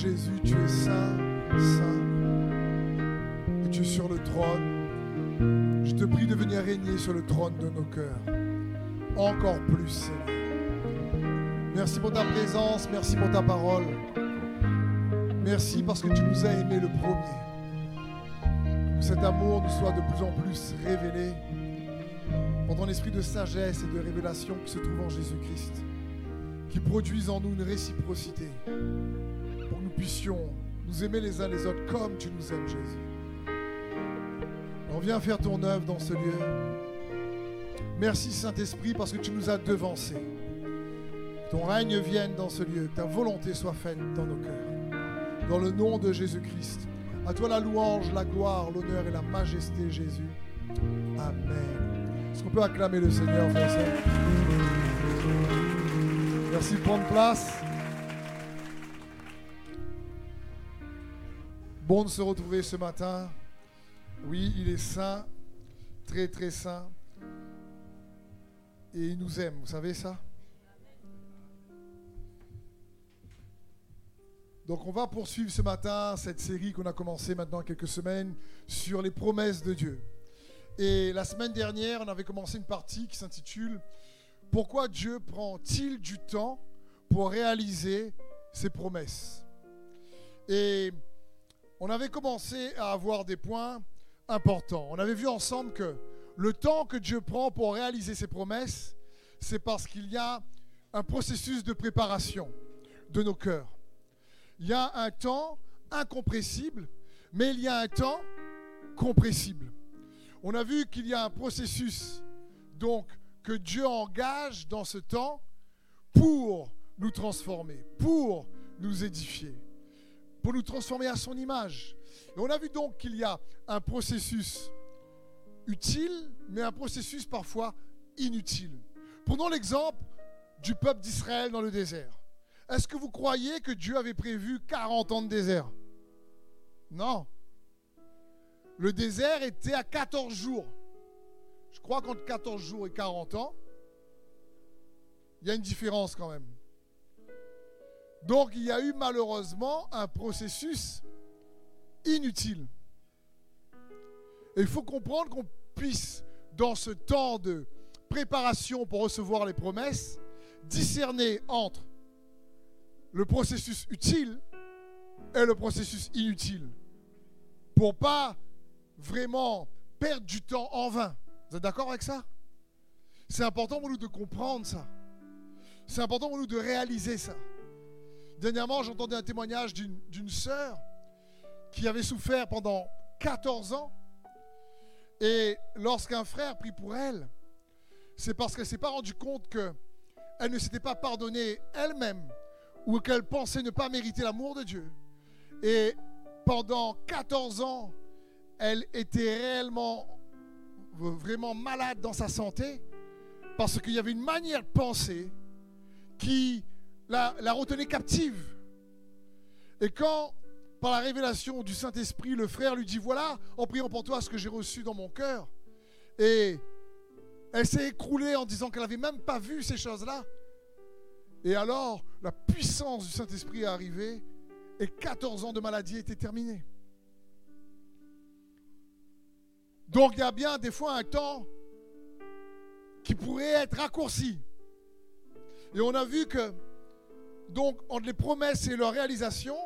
Jésus, tu es saint, saint. Et tu es sur le trône. Je te prie de venir régner sur le trône de nos cœurs. Encore plus, Seigneur. Merci pour ta présence, merci pour ta parole. Merci parce que tu nous as aimés le premier. Que cet amour nous soit de plus en plus révélé pour ton esprit de sagesse et de révélation qui se trouve en Jésus-Christ, qui produise en nous une réciprocité puissions nous aimer les uns les autres comme tu nous aimes, Jésus. On vient faire ton œuvre dans ce lieu. Merci Saint-Esprit parce que tu nous as devancés. Ton règne vienne dans ce lieu, ta volonté soit faite dans nos cœurs. Dans le nom de Jésus-Christ. À toi la louange, la gloire, l'honneur et la majesté, Jésus. Amen. Est-ce qu'on peut acclamer le Seigneur, frère Merci de prendre place. Bon de se retrouver ce matin. Oui, il est saint, très très saint. Et il nous aime, vous savez ça? Donc on va poursuivre ce matin cette série qu'on a commencé maintenant quelques semaines sur les promesses de Dieu. Et la semaine dernière, on avait commencé une partie qui s'intitule Pourquoi Dieu prend-il du temps pour réaliser ses promesses? Et on avait commencé à avoir des points importants. On avait vu ensemble que le temps que Dieu prend pour réaliser ses promesses, c'est parce qu'il y a un processus de préparation de nos cœurs. Il y a un temps incompressible, mais il y a un temps compressible. On a vu qu'il y a un processus donc que Dieu engage dans ce temps pour nous transformer, pour nous édifier, nous transformer à son image. Et on a vu donc qu'il y a un processus utile, mais un processus parfois inutile. Prenons l'exemple du peuple d'Israël dans le désert. Est-ce que vous croyez que Dieu avait prévu 40 ans de désert? Non. Le désert était à 14 jours. Je crois qu'entre 14 jours et 40 ans, il y a une différence quand même. Donc il y a eu malheureusement un processus inutile. Et il faut comprendre qu'on puisse, dans ce temps de préparation pour recevoir les promesses, discerner entre le processus utile et le processus inutile. Pour pas vraiment perdre du temps en vain. Vous êtes d'accord avec ça? C'est important pour nous de comprendre ça. C'est important pour nous de réaliser ça. Dernièrement, j'entendais un témoignage d'une sœur qui avait souffert pendant 14 ans. Et lorsqu'un frère prie pour elle, c'est parce qu'elle ne s'est pas rendue compte qu'elle ne s'était pas pardonnée elle-même ou qu'elle pensait ne pas mériter l'amour de Dieu. Et pendant 14 ans, elle était réellement, vraiment malade dans sa santé parce qu'il y avait une manière de penser qui la, retenait captive. Et quand, par la révélation du Saint-Esprit, le frère lui dit, voilà, en priant pour toi ce que j'ai reçu dans mon cœur, et elle s'est écroulée en disant qu'elle n'avait même pas vu ces choses-là. Et alors, la puissance du Saint-Esprit est arrivée et 14 ans de maladie étaient terminés. Donc il y a bien des fois un temps qui pourrait être raccourci. Et on a vu que, donc, entre les promesses et leur réalisation,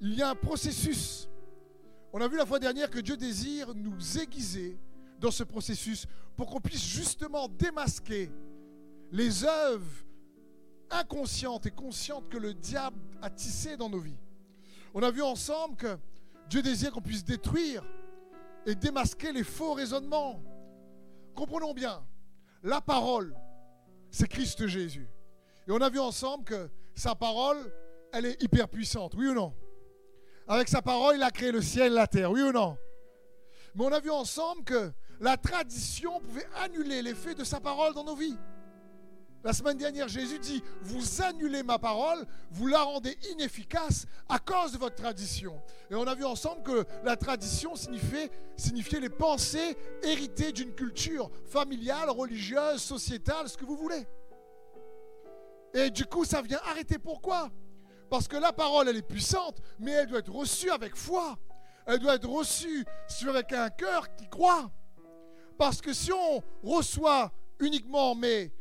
il y a un processus. On a vu la fois dernière que Dieu désire nous aiguiser dans ce processus pour qu'on puisse justement démasquer les œuvres inconscientes et conscientes que le diable a tissées dans nos vies. On a vu ensemble que Dieu désire qu'on puisse détruire et démasquer les faux raisonnements. Comprenons bien, la parole, c'est Christ Jésus. Et on a vu ensemble que sa parole, elle est hyper puissante, oui ou non? Avec sa parole, il a créé le ciel et la terre, oui ou non? Mais on a vu ensemble que la tradition pouvait annuler l'effet de sa parole dans nos vies. La semaine dernière, Jésus dit, vous annulez ma parole, vous la rendez inefficace à cause de votre tradition. Et on a vu ensemble que la tradition signifiait, signifiait les pensées héritées d'une culture familiale, religieuse, sociétale, ce que vous voulez. Et du coup, ça vient arrêter. Pourquoi? Parce que la parole, elle est puissante, mais elle doit être reçue avec foi. Elle doit être reçue avec un cœur qui croit. Parce que si on reçoit uniquement, mais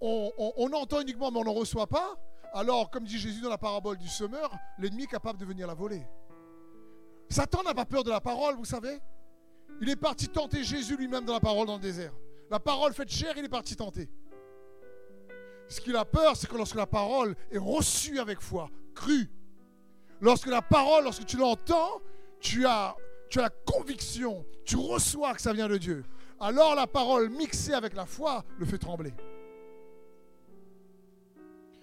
on, entend uniquement, mais on ne reçoit pas, alors, comme dit Jésus dans la parabole du semeur, l'ennemi est capable de venir la voler. Satan n'a pas peur de la parole, vous savez? Il est parti tenter Jésus lui-même dans la parole dans le désert. La parole faite chair, il est parti tenter. Ce qu'il a peur, c'est que lorsque la parole est reçue avec foi, crue, lorsque la parole, lorsque tu l'entends, tu as, la conviction, tu reçois que ça vient de Dieu. Alors la parole mixée avec la foi le fait trembler.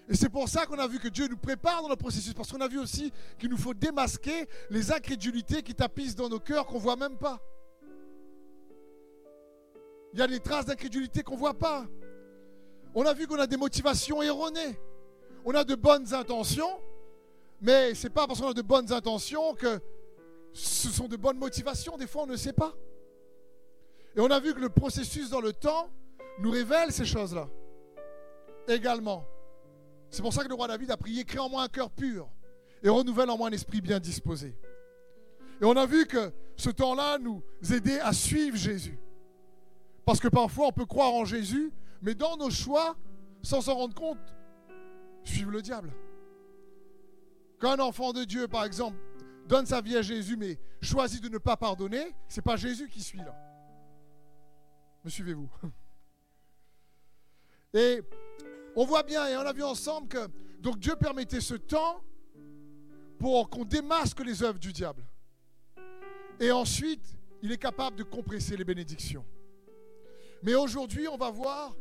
Et c'est pour ça qu'on a vu que Dieu nous prépare dans le processus, parce qu'on a vu aussi qu'il nous faut démasquer les incrédulités qui tapissent dans nos cœurs qu'on ne voit même pas. Il y a des traces d'incrédulité qu'on ne voit pas. On a vu qu'on a des motivations erronées. On a de bonnes intentions, mais ce n'est pas parce qu'on a de bonnes intentions que ce sont de bonnes motivations. Des fois, on ne sait pas. Et on a vu que le processus dans le temps nous révèle ces choses-là. Également. C'est pour ça que le roi David a prié Crée en moi un cœur pur et renouvelle en moi un esprit bien disposé. Et on a vu que ce temps-là nous aidait à suivre Jésus. Parce que parfois on peut croire en Jésus, mais dans nos choix, sans s'en rendre compte, suivre le diable. Quand un enfant de Dieu, par exemple, donne sa vie à Jésus, mais choisit de ne pas pardonner, c'est pas Jésus qui suit là. Me suivez-vous? Et on voit bien et on a vu ensemble que donc Dieu permettait ce temps pour qu'on démasque les œuvres du diable. Et ensuite, il est capable de compresser les bénédictions. Mais aujourd'hui, on va voir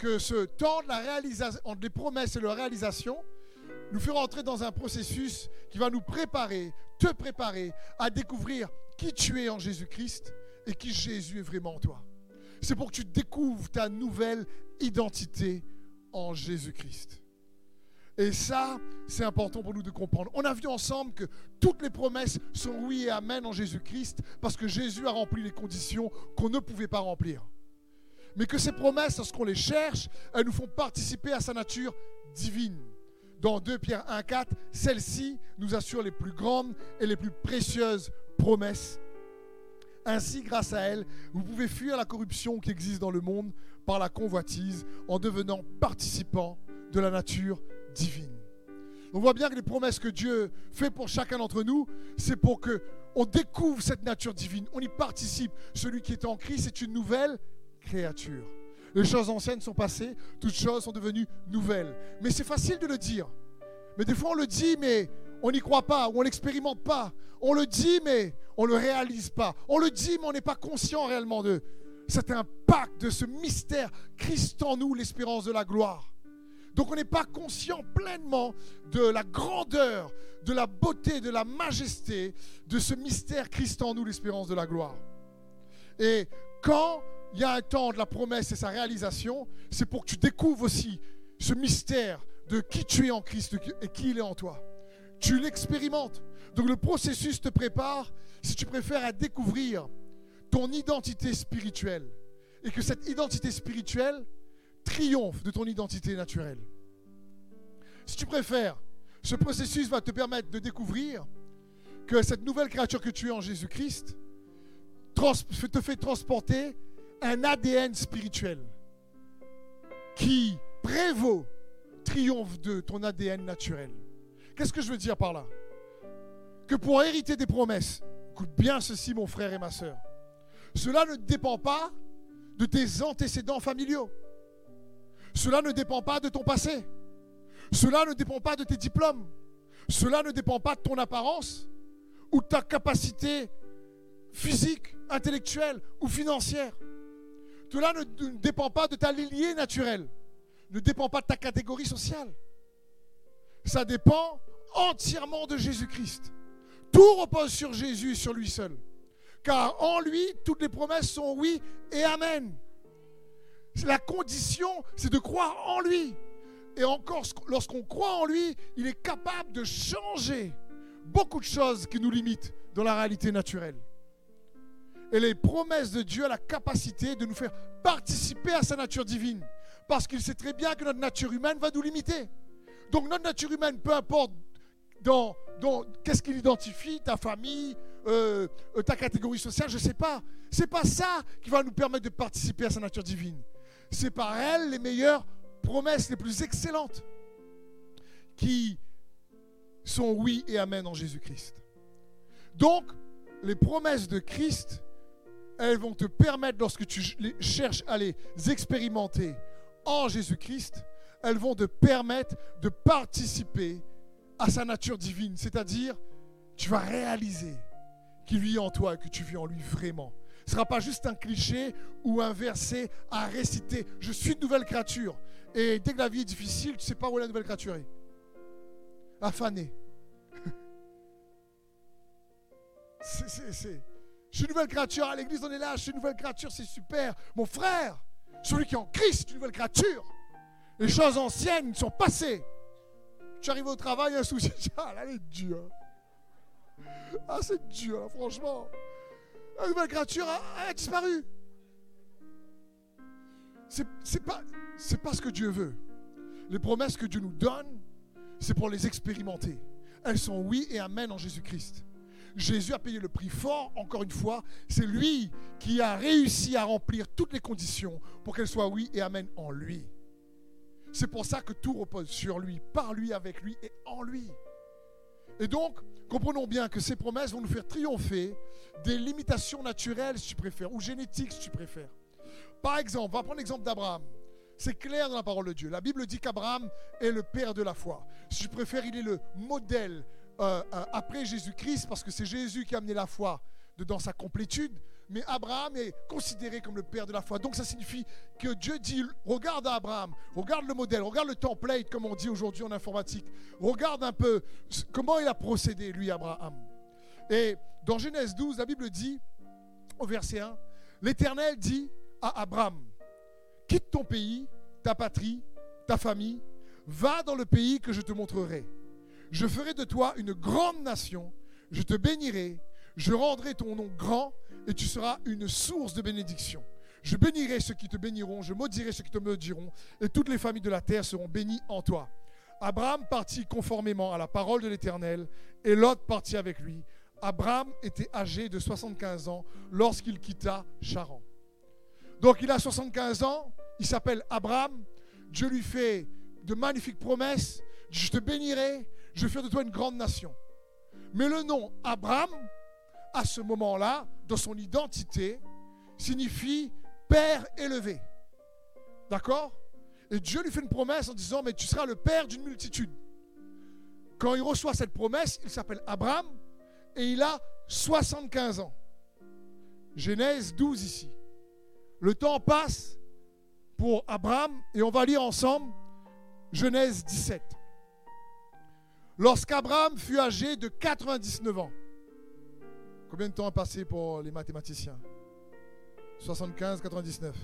que ce temps de entre les promesses et la réalisation, nous fait rentrer dans un processus qui va nous préparer, te préparer à découvrir qui tu es en Jésus-Christ et qui Jésus est vraiment en toi. C'est pour que tu découvres ta nouvelle identité en Jésus-Christ. Et ça, c'est important pour nous de comprendre. On a vu ensemble que toutes les promesses sont oui et amen en Jésus-Christ parce que Jésus a rempli les conditions qu'on ne pouvait pas remplir. Mais que ces promesses, lorsqu'on les cherche, elles nous font participer à sa nature divine. Dans 2 Pierre 1,4, celle-ci nous assure les plus grandes et les plus précieuses promesses. Ainsi, grâce à elle, vous pouvez fuir la corruption qui existe dans le monde par la convoitise en devenant participant de la nature divine. On voit bien que les promesses que Dieu fait pour chacun d'entre nous, c'est pour que on découvre cette nature divine, on y participe. Celui qui est en Christ est une nouvelle Les choses anciennes sont passées, toutes choses sont devenues nouvelles. Mais c'est facile de le dire. Mais des fois on le dit, mais on n'y croit pas, ou on l'expérimente pas. On le dit, mais on ne le réalise pas. On le dit, mais on n'est pas conscient réellement de cet impact, de ce mystère. Christ en nous, l'espérance de la gloire. Donc on n'est pas conscient pleinement de la grandeur, de la beauté, de la majesté de ce mystère Christ en nous, l'espérance de la gloire. Et quand il y a un temps de la promesse et sa réalisation, c'est pour que tu découvres aussi ce mystère de qui tu es en Christ et qui il est en toi. Tu l'expérimentes. Donc le processus te prépare, si tu préfères, à découvrir ton identité spirituelle. Et que cette identité spirituelle triomphe de ton identité naturelle. Si tu préfères, ce processus va te permettre de découvrir que cette nouvelle créature que tu es en Jésus-Christ te fait transporter un ADN spirituel qui prévaut, triomphe de ton ADN naturel. Qu'est-ce que je veux dire par là? Que pour hériter des promesses, écoute bien ceci mon frère et ma soeur, cela ne dépend pas de tes antécédents familiaux. Cela ne dépend pas de ton passé. Cela ne dépend pas de tes diplômes. Cela ne dépend pas de ton apparence ou de ta capacité physique, intellectuelle ou financière. Cela ne, dépend pas de ta lignée naturelle, ne dépend pas de ta catégorie sociale. Ça dépend entièrement de Jésus-Christ. Tout repose sur Jésus, sur lui seul. Car en lui, toutes les promesses sont oui et amen. La condition, c'est de croire en lui. Et encore, lorsqu'on croit en lui, il est capable de changer beaucoup de choses qui nous limitent dans la réalité naturelle. Et les promesses de Dieu ont la capacité de nous faire participer à sa nature divine. Parce qu'il sait très bien que notre nature humaine va nous limiter. Donc notre nature humaine, peu importe dans, dans qu'est-ce qu'il identifie, ta famille, euh, euh, ta catégorie sociale, je ne sais pas. C'est pas ça qui va nous permettre de participer à sa nature divine. C'est par elle les meilleures promesses, les plus excellentes, qui sont oui et amen en Jésus-Christ. Donc, les promesses de Christ, elles vont te permettre, lorsque tu cherches à les expérimenter en Jésus-Christ, elles vont te permettre de participer à sa nature divine. C'est-à-dire, tu vas réaliser qu'il vit en toi et que tu vis en lui vraiment. Ce ne sera pas juste un cliché ou un verset à réciter. Je suis une nouvelle créature. Et dès que la vie est difficile, tu ne sais pas où la nouvelle créature est. Affané. c'est, Je suis une nouvelle créature. À l'église, on est là. Je suis une nouvelle créature. C'est super. Mon frère, celui qui est en Christ, une nouvelle créature. Les choses anciennes sont passées. Tu arrives au travail, un souci. Ah, là, elle est dure. Ah, c'est dur, franchement. La nouvelle créature a, disparu. C'est pas, pas ce que Dieu veut. Les promesses que Dieu nous donne, c'est pour les expérimenter. Elles sont oui et amen en Jésus-Christ. Jésus a payé le prix fort, encore une fois. C'est lui qui a réussi à remplir toutes les conditions pour qu'elles soient oui et amen en lui. C'est pour ça que tout repose sur lui, par lui, avec lui et en lui. Et donc, comprenons bien que ces promesses vont nous faire triompher des limitations naturelles, si tu préfères, ou génétiques, si tu préfères. Par exemple, on va prendre l'exemple d'Abraham. C'est clair dans la parole de Dieu. La Bible dit qu'Abraham est le père de la foi. Si tu préfères, il est le modèle euh, euh, après Jésus-Christ, parce que c'est Jésus qui a amené la foi dans sa complétude mais Abraham est considéré comme le père de la foi. Donc ça signifie que Dieu dit, regarde Abraham, regarde le modèle, regarde le template, comme on dit aujourd'hui en informatique. Regarde un peu comment il a procédé, lui, Abraham. Et dans Genèse 12, la Bible dit, au verset 1, l'Éternel dit à Abraham, quitte ton pays, ta patrie, ta famille, va dans le pays que je te montrerai. Je ferai de toi une grande nation, je te bénirai, je rendrai ton nom grand et tu seras une source de bénédiction. Je bénirai ceux qui te béniront, je maudirai ceux qui te maudiront, et toutes les familles de la terre seront bénies en toi. Abraham partit conformément à la parole de l'Éternel, et Lot partit avec lui. Abraham était âgé de 75 ans lorsqu'il quitta Charan. Donc il a 75 ans, il s'appelle Abraham, Dieu lui fait de magnifiques promesses, je te bénirai, je vais de toi une grande nation. Mais le nom Abraham, à ce moment-là, dans son identité, signifie Père élevé. D'accord? Et Dieu lui fait une promesse en disant, mais tu seras le Père d'une multitude. Quand il reçoit cette promesse, il s'appelle Abraham et il a 75 ans. Genèse 12 ici. Le temps passe pour Abraham et on va lire ensemble Genèse 17. Lorsqu'Abraham fut âgé de 99 ans, Combien de temps a passé pour les mathématiciens? 75, 99.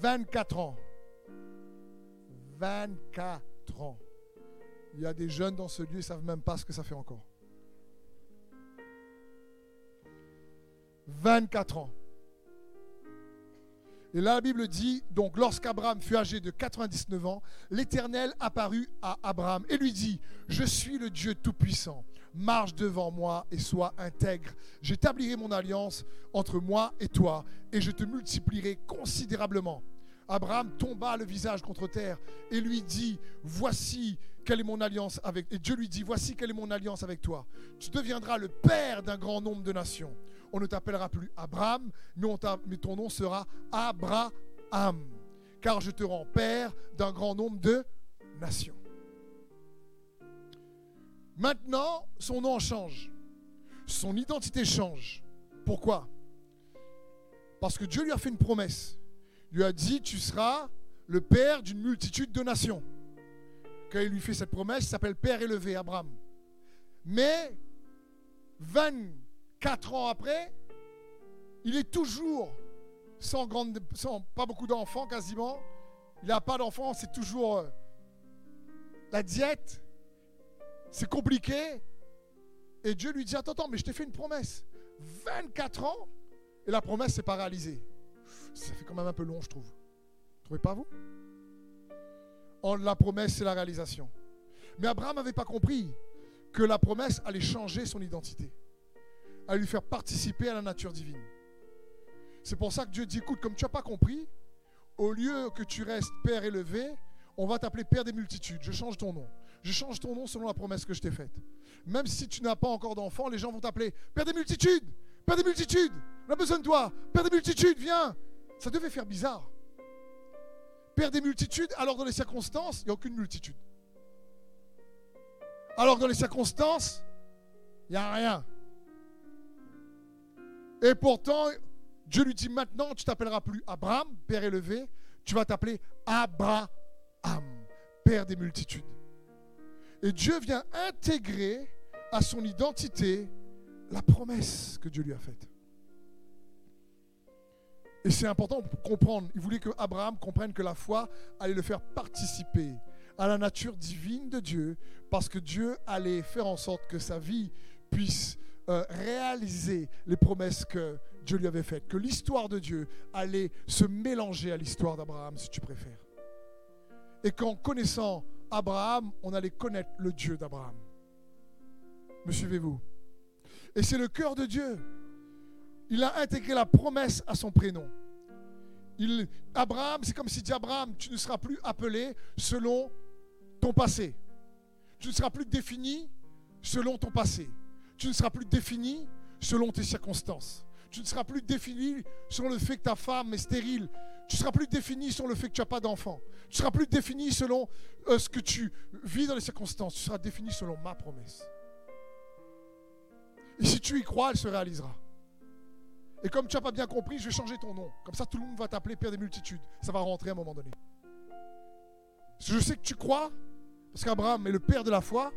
24 ans. 24 ans. Il y a des jeunes dans ce lieu, ils ne savent même pas ce que ça fait encore. 24 ans. Et là, la Bible dit, donc lorsqu'Abraham fut âgé de 99 ans, l'Éternel apparut à Abraham et lui dit, je suis le Dieu Tout-Puissant marche devant moi et sois intègre. J'établirai mon alliance entre moi et toi et je te multiplierai considérablement. Abraham tomba le visage contre terre et lui dit, voici quelle est mon alliance avec... Et Dieu lui dit, voici quelle est mon alliance avec toi. Tu deviendras le père d'un grand nombre de nations. On ne t'appellera plus Abraham, mais, ton nom sera Abraham. Car je te rends père d'un grand nombre de nations. Maintenant, son nom change. Son identité change. Pourquoi? Parce que Dieu lui a fait une promesse. Il lui a dit, tu seras le père d'une multitude de nations. Quand il lui fait cette promesse, il s'appelle Père élevé, Abraham. Mais 24 ans après, il est toujours sans, grande, sans pas beaucoup d'enfants quasiment. Il n'a pas d'enfants, c'est toujours euh, la diète. C'est compliqué. Et Dieu lui dit, attends, attends, mais je t'ai fait une promesse. 24 ans, et la promesse n'est pas réalisée. Ça fait quand même un peu long, je trouve. Trouvez pas vous? En la promesse, c'est la réalisation. Mais Abraham n'avait pas compris que la promesse allait changer son identité, allait lui faire participer à la nature divine. C'est pour ça que Dieu dit, écoute, comme tu n'as pas compris, au lieu que tu restes Père élevé, on va t'appeler Père des multitudes. Je change ton nom. Je change ton nom selon la promesse que je t'ai faite. Même si tu n'as pas encore d'enfant, les gens vont t'appeler Père des multitudes. Père des multitudes. On a besoin de toi. Père des multitudes, viens. Ça devait faire bizarre. Père des multitudes, alors dans les circonstances, il n'y a aucune multitude. Alors dans les circonstances, il n'y a rien. Et pourtant, Dieu lui dit maintenant, tu t'appelleras plus Abraham, Père élevé, tu vas t'appeler Abraham, Père des multitudes. Et Dieu vient intégrer à son identité la promesse que Dieu lui a faite. Et c'est important pour comprendre. Il voulait que Abraham comprenne que la foi allait le faire participer à la nature divine de Dieu, parce que Dieu allait faire en sorte que sa vie puisse euh, réaliser les promesses que Dieu lui avait faites, que l'histoire de Dieu allait se mélanger à l'histoire d'Abraham, si tu préfères. Et qu'en connaissant Abraham, on allait connaître le Dieu d'Abraham. Me suivez-vous? Et c'est le cœur de Dieu. Il a intégré la promesse à son prénom. Il, Abraham, c'est comme s'il dit Abraham, tu ne seras plus appelé selon ton passé. Tu ne seras plus défini selon ton passé. Tu ne seras plus défini selon tes circonstances. Tu ne seras plus défini sur le fait que ta femme est stérile. Tu ne seras plus défini sur le fait que tu n'as pas d'enfant. Tu ne seras plus défini selon euh, ce que tu vis dans les circonstances. Tu seras défini selon ma promesse. Et si tu y crois, elle se réalisera. Et comme tu n'as pas bien compris, je vais changer ton nom. Comme ça, tout le monde va t'appeler Père des multitudes. Ça va rentrer à un moment donné. Je sais que tu crois, parce qu'Abraham est le père de la foi,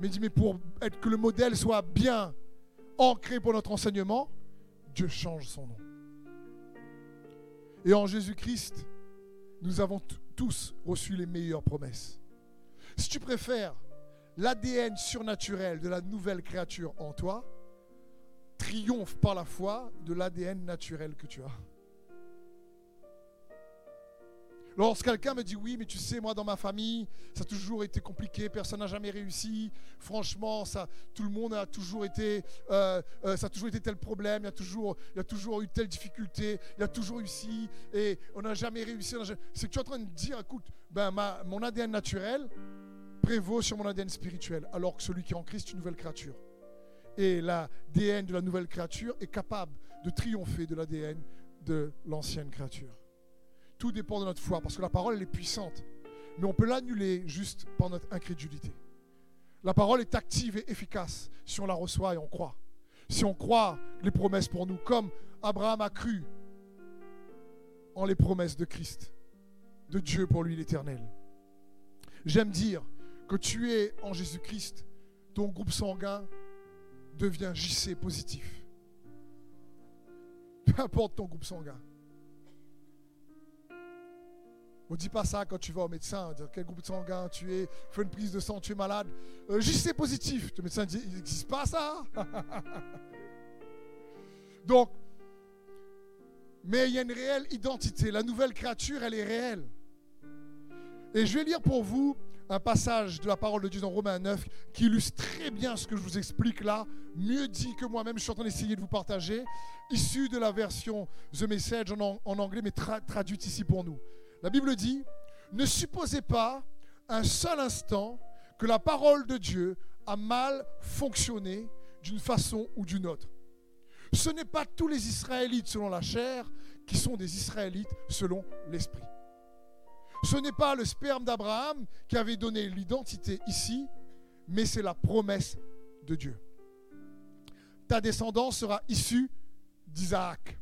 mais il dit, mais pour que le modèle soit bien ancré pour notre enseignement, Dieu change son nom. Et en Jésus-Christ, nous avons tous reçu les meilleures promesses. Si tu préfères l'ADN surnaturel de la nouvelle créature en toi, triomphe par la foi de l'ADN naturel que tu as. Lorsque quelqu'un me dit oui, mais tu sais, moi dans ma famille, ça a toujours été compliqué, personne n'a jamais réussi. Franchement, ça, tout le monde a toujours été, euh, euh, ça a toujours été tel problème, il y a toujours, eu telle difficulté, il y a toujours réussi et on n'a jamais réussi. C'est que tu es en train de dire, écoute, ben ma, mon ADN naturel prévaut sur mon ADN spirituel, alors que celui qui est en Christ est une nouvelle créature. Et l'ADN de la nouvelle créature est capable de triompher de l'ADN de l'ancienne créature. Tout dépend de notre foi, parce que la parole, est puissante. Mais on peut l'annuler juste par notre incrédulité. La parole est active et efficace si on la reçoit et on croit. Si on croit les promesses pour nous, comme Abraham a cru en les promesses de Christ, de Dieu pour lui l'éternel. J'aime dire que tu es en Jésus-Christ, ton groupe sanguin devient JC positif. Peu importe ton groupe sanguin. On ne dit pas ça quand tu vas au médecin, dire quel groupe sanguin tu es, fais une prise de sang, tu es malade. Euh, JC positif. Le médecin dit, il n'existe pas ça. Donc, mais il y a une réelle identité. La nouvelle créature, elle est réelle. Et je vais lire pour vous un passage de la parole de Dieu dans Romains 9 qui illustre très bien ce que je vous explique là, mieux dit que moi-même, je suis en train d'essayer de vous partager, issu de la version The Message en, anglais, mais traduite ici pour nous. La Bible dit, ne supposez pas un seul instant que la parole de Dieu a mal fonctionné d'une façon ou d'une autre. Ce n'est pas tous les Israélites selon la chair qui sont des Israélites selon l'esprit. Ce n'est pas le sperme d'Abraham qui avait donné l'identité ici, mais c'est la promesse de Dieu. Ta descendance sera issue d'Isaac.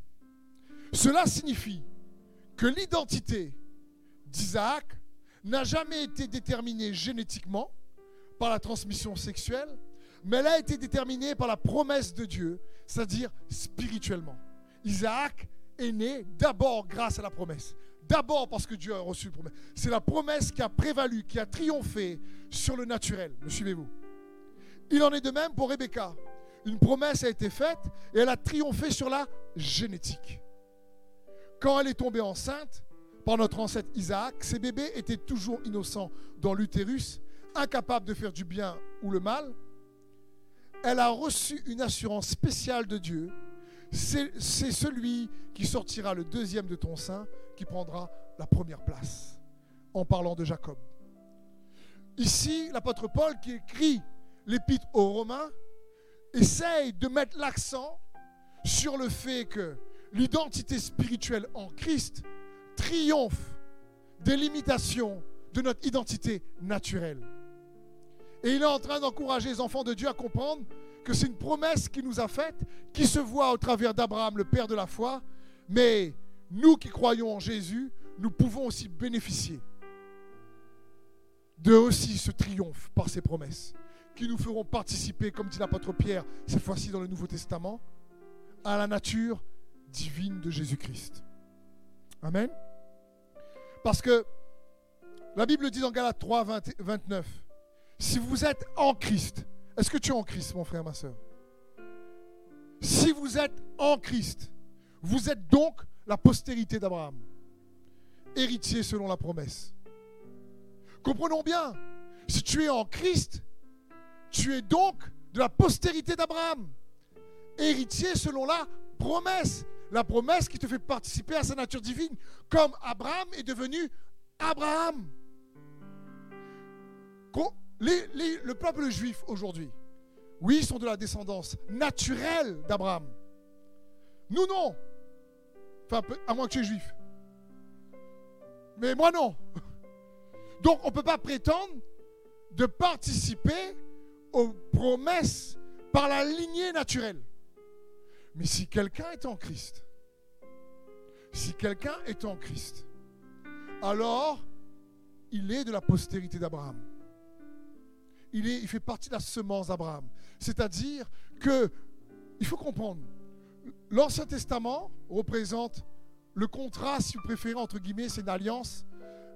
Cela signifie que l'identité d'Isaac n'a jamais été déterminée génétiquement par la transmission sexuelle, mais elle a été déterminée par la promesse de Dieu, c'est-à-dire spirituellement. Isaac est né d'abord grâce à la promesse. D'abord parce que Dieu a reçu la promesse. C'est la promesse qui a prévalu, qui a triomphé sur le naturel. Me suivez-vous? Il en est de même pour Rebecca. Une promesse a été faite et elle a triomphé sur la génétique. Quand elle est tombée enceinte, par notre ancêtre Isaac, ces bébés étaient toujours innocents dans l'utérus, incapables de faire du bien ou le mal. Elle a reçu une assurance spéciale de Dieu. C'est celui qui sortira le deuxième de ton sein qui prendra la première place, en parlant de Jacob. Ici, l'apôtre Paul qui écrit l'épître aux Romains essaye de mettre l'accent sur le fait que l'identité spirituelle en Christ triomphe des limitations de notre identité naturelle. Et il est en train d'encourager les enfants de Dieu à comprendre que c'est une promesse qu'il nous a faite, qui se voit au travers d'Abraham, le père de la foi, mais nous qui croyons en Jésus, nous pouvons aussi bénéficier de aussi ce triomphe par ces promesses, qui nous feront participer, comme dit l'apôtre Pierre, cette fois-ci dans le Nouveau Testament, à la nature divine de Jésus-Christ. Amen. Parce que la Bible dit dans Galates 3, 29, si vous êtes en Christ, est-ce que tu es en Christ, mon frère, ma soeur? Si vous êtes en Christ, vous êtes donc la postérité d'Abraham, héritier selon la promesse. Comprenons bien, si tu es en Christ, tu es donc de la postérité d'Abraham, héritier selon la promesse. La promesse qui te fait participer à sa nature divine, comme Abraham est devenu Abraham. le peuple juif aujourd'hui, oui, ils sont de la descendance naturelle d'Abraham. Nous, non. Enfin, à moins que tu es juif. Mais moi, non. Donc, on ne peut pas prétendre de participer aux promesses par la lignée naturelle. Mais si quelqu'un est en Christ, si quelqu'un est en Christ, alors il est de la postérité d'Abraham. Il, fait partie de la semence d'Abraham. C'est-à-dire que, il faut comprendre, l'Ancien Testament représente le contrat, si vous préférez, entre guillemets, c'est une alliance,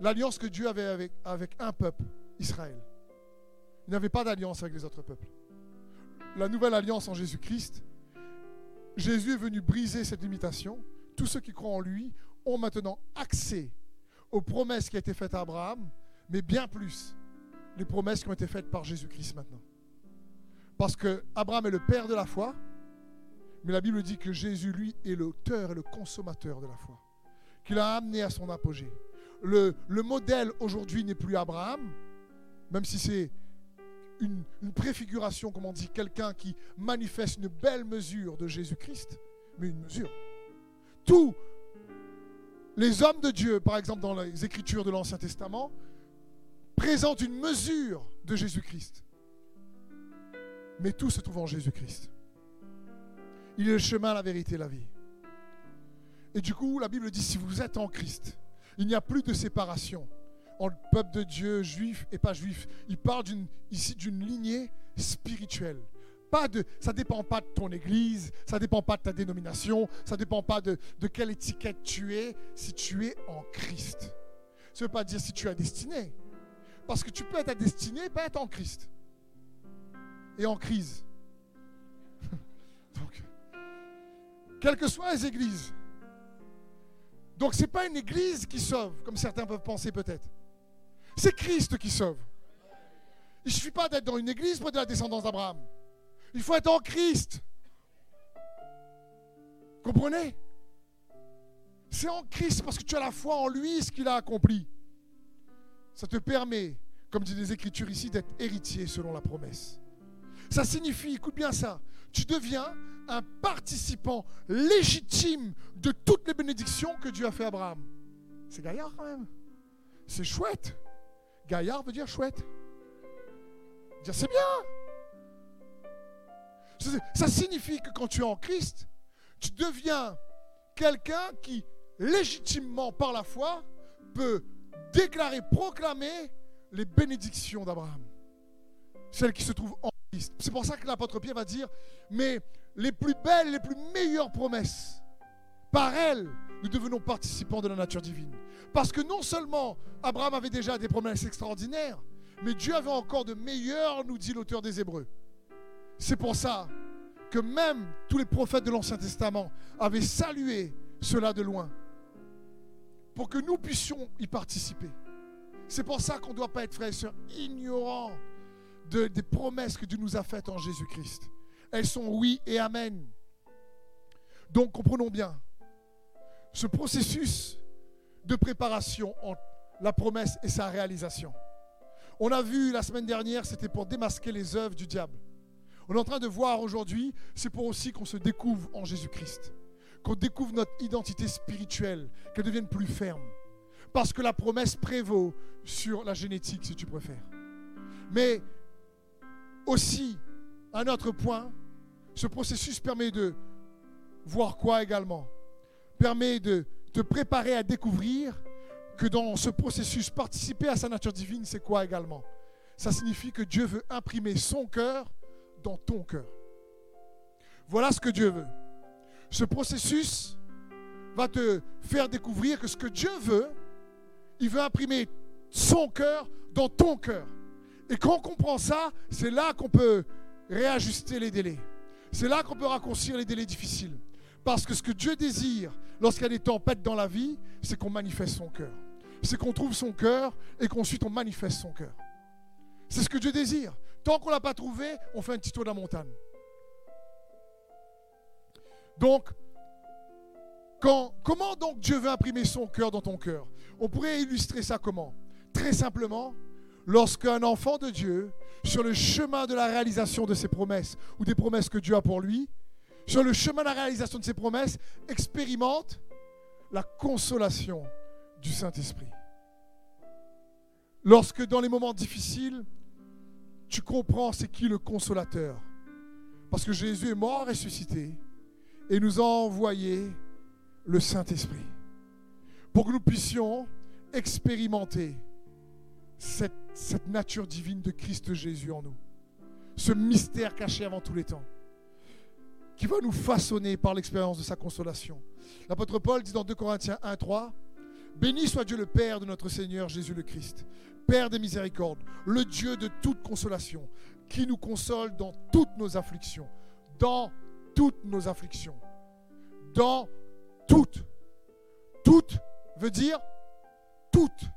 l'alliance que Dieu avait avec, avec un peuple, Israël. Il n'avait pas d'alliance avec les autres peuples. La nouvelle alliance en Jésus-Christ, Jésus est venu briser cette limitation. Tous ceux qui croient en lui ont maintenant accès aux promesses qui ont été faites à Abraham, mais bien plus, les promesses qui ont été faites par Jésus-Christ maintenant. Parce que Abraham est le père de la foi, mais la Bible dit que Jésus, lui, est l'auteur et le consommateur de la foi, qu'il a amené à son apogée. Le, le modèle aujourd'hui n'est plus Abraham, même si c'est une, préfiguration, comme on dit, quelqu'un qui manifeste une belle mesure de Jésus-Christ, mais une mesure. Tous les hommes de Dieu, par exemple dans les Écritures de l'Ancien Testament, présentent une mesure de Jésus-Christ. Mais tout se trouve en Jésus-Christ. Il est le chemin, la vérité, la vie. Et du coup, la Bible dit, si vous êtes en Christ, il n'y a plus de séparation le peuple de Dieu, juif et pas juif. Il parle ici d'une lignée spirituelle. Pas de, ça ne dépend pas de ton église, ça ne dépend pas de ta dénomination, ça ne dépend pas de, de quelle étiquette tu es, si tu es en Christ. Ça ne veut pas dire si tu es destiné. Parce que tu peux être destiné et pas être en Christ. Et en crise. Donc, quelles que soient les églises. Donc, ce n'est pas une église qui sauve, comme certains peuvent penser peut-être. C'est Christ qui sauve. Il ne suffit pas d'être dans une église pour être de la descendance d'Abraham. Il faut être en Christ. Comprenez? C'est en Christ parce que tu as la foi en lui, ce qu'il a accompli. Ça te permet, comme dit les Écritures ici, d'être héritier selon la promesse. Ça signifie, écoute bien ça, tu deviens un participant légitime de toutes les bénédictions que Dieu a fait à Abraham. C'est gaillard quand même. C'est chouette. Gaillard veut dire chouette. Dire c'est bien. Ça signifie que quand tu es en Christ, tu deviens quelqu'un qui, légitimement par la foi, peut déclarer, proclamer les bénédictions d'Abraham. Celles qui se trouvent en Christ. C'est pour ça que l'apôtre Pierre va dire, mais les plus belles, les plus meilleures promesses, par elles, nous devenons participants de la nature divine. Parce que non seulement Abraham avait déjà des promesses extraordinaires, mais Dieu avait encore de meilleures, nous dit l'auteur des Hébreux. C'est pour ça que même tous les prophètes de l'Ancien Testament avaient salué cela de loin. pour que nous puissions y participer. C'est pour ça qu'on ne doit pas être, frères et sœurs, ignorants de, des promesses que Dieu nous a faites en Jésus-Christ. Elles sont oui et amen. Donc comprenons bien, ce processus de préparation entre la promesse et sa réalisation. On a vu la semaine dernière, c'était pour démasquer les œuvres du diable. On est en train de voir aujourd'hui, c'est pour aussi qu'on se découvre en Jésus-Christ, qu'on découvre notre identité spirituelle, qu'elle devienne plus ferme. Parce que la promesse prévaut sur la génétique, si tu préfères. Mais aussi, un autre point, ce processus permet de voir quoi également? Permet de te préparer à découvrir que dans ce processus, participer à sa nature divine, c'est quoi également? Ça signifie que Dieu veut imprimer son cœur dans ton cœur. Voilà ce que Dieu veut. Ce processus va te faire découvrir que ce que Dieu veut, il veut imprimer son cœur dans ton cœur. Et quand on comprend ça, c'est là qu'on peut réajuster les délais. C'est là qu'on peut raccourcir les délais difficiles. Parce que ce que Dieu désire lorsqu'il y a des tempêtes dans la vie, c'est qu'on manifeste son cœur. C'est qu'on trouve son cœur et qu'ensuite on manifeste son cœur. C'est ce que Dieu désire. Tant qu'on ne l'a pas trouvé, on fait un petit tour de la montagne. Donc, comment donc Dieu veut imprimer son cœur dans ton cœur? On pourrait illustrer ça comment? Très simplement, lorsqu'un enfant de Dieu, sur le chemin de la réalisation de ses promesses ou des promesses que Dieu a pour lui, sur le chemin de la réalisation de ses promesses, expérimente la consolation du Saint-Esprit. Lorsque dans les moments difficiles, tu comprends c'est qui le consolateur. Parce que Jésus est mort, ressuscité, et nous a envoyé le Saint-Esprit. Pour que nous puissions expérimenter cette, cette nature divine de Christ Jésus en nous. Ce mystère caché avant tous les temps qui va nous façonner par l'expérience de sa consolation. L'apôtre Paul dit dans 2 Corinthiens 1, 3, Béni soit Dieu le Père de notre Seigneur Jésus le Christ, Père des miséricordes, le Dieu de toute consolation, qui nous console dans toutes nos afflictions, dans toutes nos afflictions, dans toutes. Toutes veut dire toutes.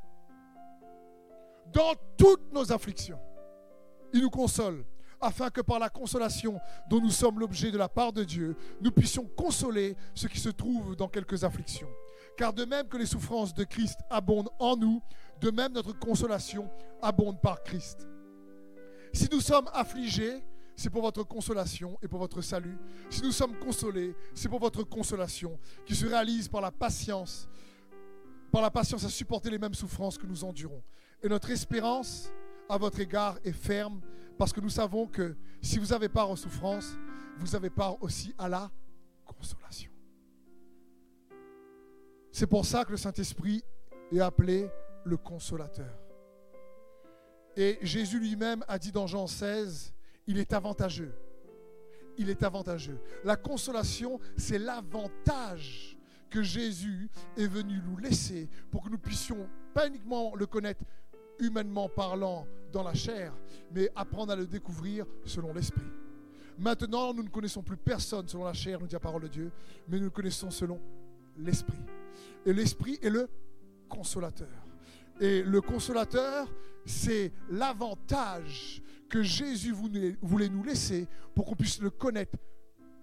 Dans toutes nos afflictions. Il nous console afin que par la consolation dont nous sommes l'objet de la part de Dieu, nous puissions consoler ceux qui se trouvent dans quelques afflictions. Car de même que les souffrances de Christ abondent en nous, de même notre consolation abonde par Christ. Si nous sommes affligés, c'est pour votre consolation et pour votre salut. Si nous sommes consolés, c'est pour votre consolation qui se réalise par la patience, par la patience à supporter les mêmes souffrances que nous endurons. Et notre espérance à votre égard est ferme parce que nous savons que si vous avez part aux souffrances, vous avez part aussi à la consolation. C'est pour ça que le Saint-Esprit est appelé le consolateur. Et Jésus lui-même a dit dans Jean 16, il est avantageux. Il est avantageux. La consolation, c'est l'avantage que Jésus est venu nous laisser pour que nous puissions pas uniquement le connaître humainement parlant dans la chair, mais apprendre à le découvrir selon l'esprit. Maintenant, nous ne connaissons plus personne selon la chair, nous dit la parole de Dieu, mais nous le connaissons selon l'esprit. Et l'esprit est le consolateur. Et le consolateur, c'est l'avantage que Jésus voulait nous laisser pour qu'on puisse le connaître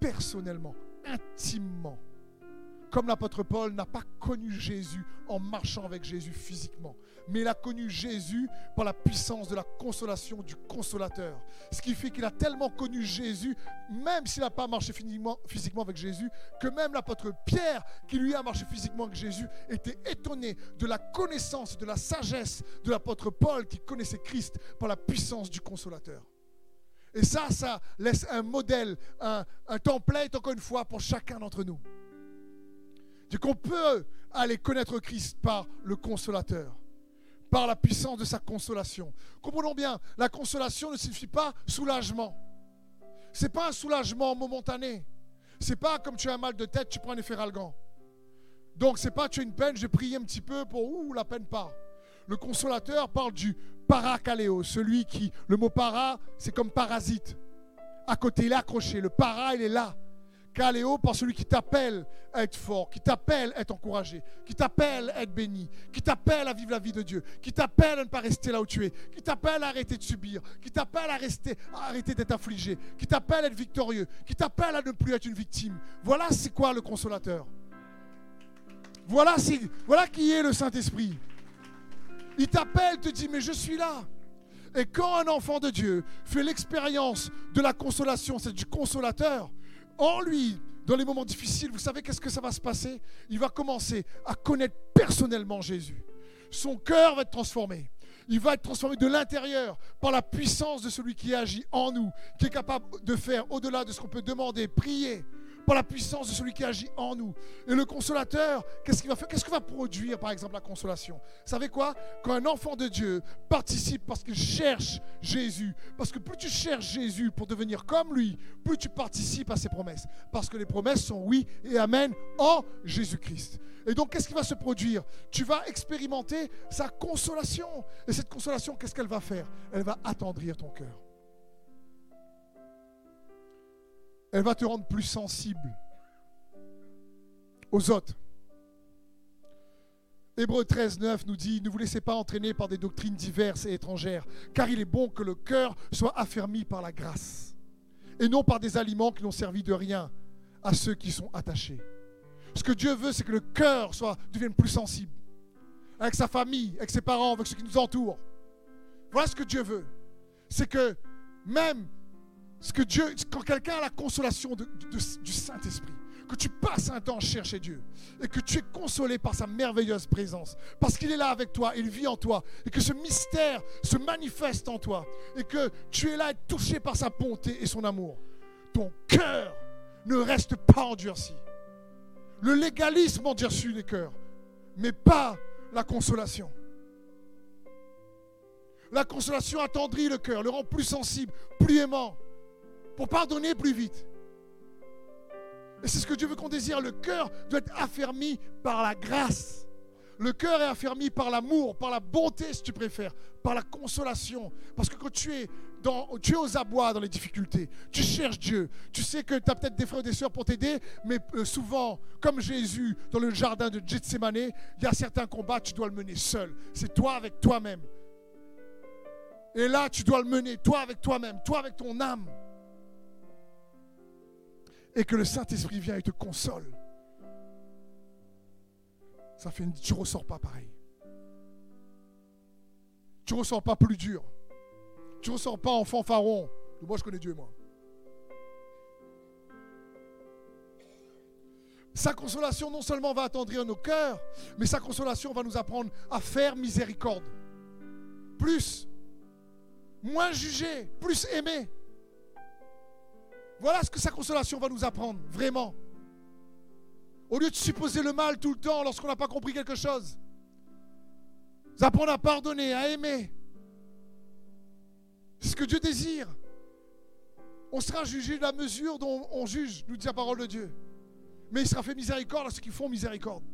personnellement, intimement. Comme l'apôtre Paul n'a pas connu Jésus en marchant avec Jésus physiquement, mais il a connu Jésus par la puissance de la consolation du consolateur. Ce qui fait qu'il a tellement connu Jésus, même s'il n'a pas marché physiquement avec Jésus, que même l'apôtre Pierre, qui lui a marché physiquement avec Jésus, était étonné de la connaissance, de la sagesse de l'apôtre Paul qui connaissait Christ par la puissance du consolateur. Et ça, ça laisse un modèle, un, template, encore une fois, pour chacun d'entre nous. C'est qu'on peut aller connaître Christ par le consolateur par la puissance de sa consolation. Comprenons bien, la consolation ne signifie pas soulagement. Ce n'est pas un soulagement momentané. C'est pas comme tu as un mal de tête, tu prends un efferalgan. Donc c'est pas tu as une peine, je prie un petit peu pour ouh la peine part. Le consolateur parle du paracaléo, celui qui le mot para, c'est comme parasite. À côté, il est accroché, le para, il est là Caléo par celui qui t'appelle à être fort, qui t'appelle à être encouragé, qui t'appelle à être béni, qui t'appelle à vivre la vie de Dieu, qui t'appelle à ne pas rester là où tu es, qui t'appelle à arrêter de subir, qui t'appelle à, rester, à arrêter d'être affligé, qui t'appelle à être victorieux, qui t'appelle à ne plus être une victime. Voilà c'est quoi le consolateur. Voilà, voilà qui est le Saint-Esprit. Il t'appelle, te dit, mais je suis là. Et quand un enfant de Dieu fait l'expérience de la consolation, c'est du consolateur, en lui, dans les moments difficiles, vous savez qu'est-ce que ça va se passer? Il va commencer à connaître personnellement Jésus. Son cœur va être transformé. Il va être transformé de l'intérieur par la puissance de celui qui agit en nous, qui est capable de faire au-delà de ce qu'on peut demander, prier, par la puissance de celui qui agit en nous. Et le consolateur, qu'est-ce qu'il va faire? Qu'est-ce que va produire, par exemple, la consolation? Vous savez quoi? Quand un enfant de Dieu participe parce qu'il cherche Jésus, parce que plus tu cherches Jésus pour devenir comme lui, plus tu participes à ses promesses. Parce que les promesses sont oui et amen en Jésus-Christ. Et donc, qu'est-ce qui va se produire? Tu vas expérimenter sa consolation. Et cette consolation, qu'est-ce qu'elle va faire? Elle va attendrir ton cœur. Elle va te rendre plus sensible aux autres. Hébreu 13, 9 nous dit Ne vous laissez pas entraîner par des doctrines diverses et étrangères, car il est bon que le cœur soit affermi par la grâce, et non par des aliments qui n'ont servi de rien à ceux qui sont attachés. Ce que Dieu veut, c'est que le cœur soit, devienne plus sensible, avec sa famille, avec ses parents, avec ceux qui nous entourent. Voilà ce que Dieu veut. C'est que même que Dieu, quand quelqu'un a la consolation du Saint-Esprit, que tu passes un temps chercher Dieu et que tu es consolé par sa merveilleuse présence, parce qu'il est là avec toi, il vit en toi, et que ce mystère se manifeste en toi, et que tu es là et touché par sa bonté et son amour, ton cœur ne reste pas endurci. Le légalisme endurcit les cœurs, mais pas la consolation. La consolation attendrit le cœur, le rend plus sensible, plus aimant pour pardonner plus vite. Et c'est ce que Dieu veut qu'on désire. Le cœur doit être affermi par la grâce. Le cœur est affermi par l'amour, par la bonté, si tu préfères, par la consolation. Parce que quand tu es, dans, tu es aux abois dans les difficultés, tu cherches Dieu. Tu sais que tu as peut-être des frères et des sœurs pour t'aider, mais euh, souvent, comme Jésus dans le jardin de Gethsemane, il y a certains combats, tu dois le mener seul. C'est toi avec toi-même. Et là, tu dois le mener, toi avec toi-même, toi avec ton âme et que le Saint-Esprit vient et te console, ça fait une... tu ressors pas pareil. Tu ne ressors pas plus dur. Tu ne ressors pas en fanfaron. Moi, je connais Dieu, moi. Sa consolation non seulement va attendrir nos cœurs, mais sa consolation va nous apprendre à faire miséricorde. Plus, moins juger, plus aimer. Voilà ce que sa consolation va nous apprendre, vraiment. Au lieu de supposer le mal tout le temps lorsqu'on n'a pas compris quelque chose. Nous apprendre à pardonner, à aimer. C'est ce que Dieu désire. On sera jugé de la mesure dont on juge, nous dit la parole de Dieu. Mais il sera fait miséricorde à ceux qui font miséricorde.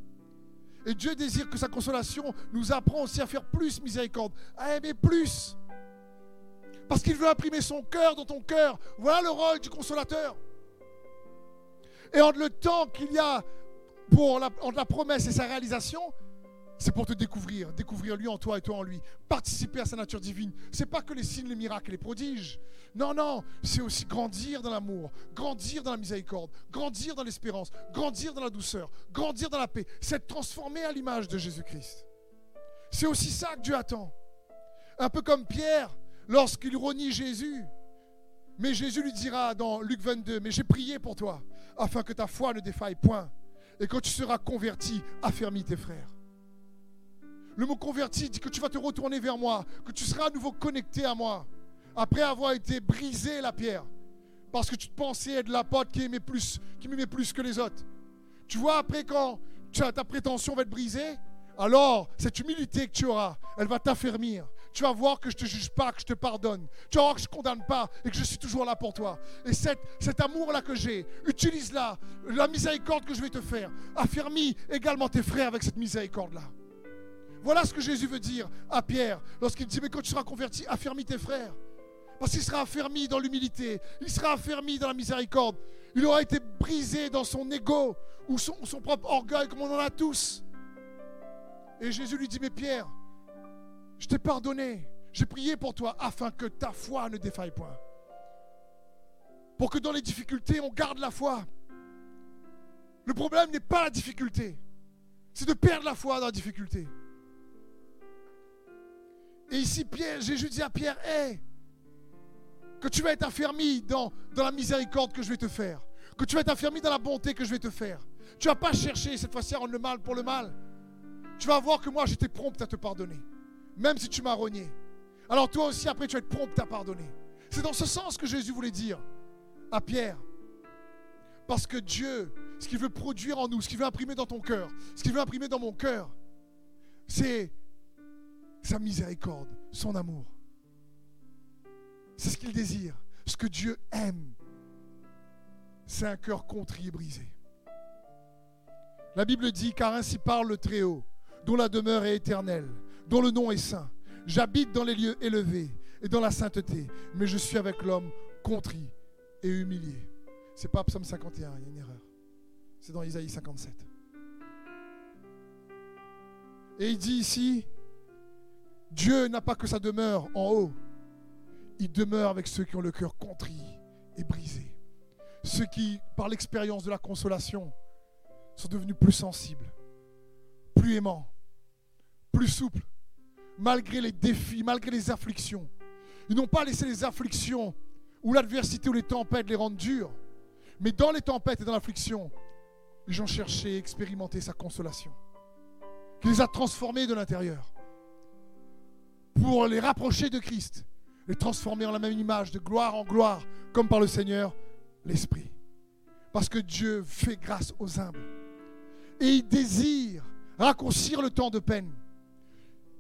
Et Dieu désire que sa consolation nous apprend aussi à faire plus miséricorde, à aimer plus. Parce qu'il veut imprimer son cœur dans ton cœur. Voilà le rôle du consolateur. Et entre le temps qu'il y a pour la, entre la promesse et sa réalisation, c'est pour te découvrir, découvrir lui en toi et toi en lui, participer à sa nature divine. C'est pas que les signes, les miracles, les prodiges. Non, non, c'est aussi grandir dans l'amour, grandir dans la miséricorde, grandir dans l'espérance, grandir dans la douceur, grandir dans la paix. C'est être transformé à l'image de Jésus-Christ. C'est aussi ça que Dieu attend. Un peu comme Pierre, lorsqu'il renie Jésus. Mais Jésus lui dira dans Luc 22, mais j'ai prié pour toi, afin que ta foi ne défaille point. Et quand tu seras converti, affermis tes frères. Le mot converti dit que tu vas te retourner vers moi, que tu seras à nouveau connecté à moi, après avoir été brisé la pierre, parce que tu te pensais être l'apôtre qui aimait plus, qui m'aimait plus que les autres. Tu vois, après quand ta prétention va être brisée, alors cette humilité que tu auras, elle va t'affermir tu vas voir que je ne te juge pas, que je te pardonne. Tu vas voir que je ne condamne pas et que je suis toujours là pour toi. Et cet, amour-là que j'ai, utilise-la, la miséricorde que je vais te faire. Affermis également tes frères avec cette miséricorde-là. Voilà ce que Jésus veut dire à Pierre lorsqu'il dit, mais quand tu seras converti, affermis tes frères. Parce qu'il sera affermi dans l'humilité, il sera affermi dans la miséricorde. Il aura été brisé dans son ego ou son propre orgueil, comme on en a tous. Et Jésus lui dit, mais Pierre, je t'ai pardonné, j'ai prié pour toi afin que ta foi ne défaille point. Pour que dans les difficultés, on garde la foi. Le problème n'est pas la difficulté, c'est de perdre la foi dans la difficulté. Et ici, Pierre, Jésus dit à Pierre, hé, que tu vas être affermi dans, la miséricorde que je vais te faire, que tu vas être affermi dans la bonté que je vais te faire. Tu vas pas chercher cette fois-ci à rendre le mal pour le mal. Tu vas voir que moi, j'étais prompt à te pardonner, même si tu m'as rogné. Alors toi aussi, après, tu vas être prompt à pardonner. C'est dans ce sens que Jésus voulait dire à Pierre. Parce que Dieu, ce qu'il veut produire en nous, ce qu'il veut imprimer dans ton cœur, ce qu'il veut imprimer dans mon cœur, c'est sa miséricorde, son amour. C'est ce qu'il désire. Ce que Dieu aime, c'est un cœur contrit et brisé. La Bible dit, car ainsi parle le Très-Haut, dont la demeure est éternelle, dont le nom est saint. J'habite dans les lieux élevés et dans la sainteté, mais je suis avec l'homme contrit et humilié. C'est pas Psaume 51, il y a une erreur. C'est dans Isaïe 57. Et il dit ici, Dieu n'a pas que sa demeure en haut. Il demeure avec ceux qui ont le cœur contrit et brisé. Ceux qui, par l'expérience de la consolation, sont devenus plus sensibles, plus aimants, plus souples, malgré les défis, malgré les afflictions. Ils n'ont pas laissé les afflictions ou l'adversité ou les tempêtes les rendre dures. Mais dans les tempêtes et dans l'affliction, ils ont cherché à expérimenter sa consolation, qui les a transformés de l'intérieur pour les rapprocher de Christ, les transformer en la même image, de gloire en gloire, comme par le Seigneur l'Esprit. Parce que Dieu fait grâce aux humbles. Et il désire raccourcir le temps de peine.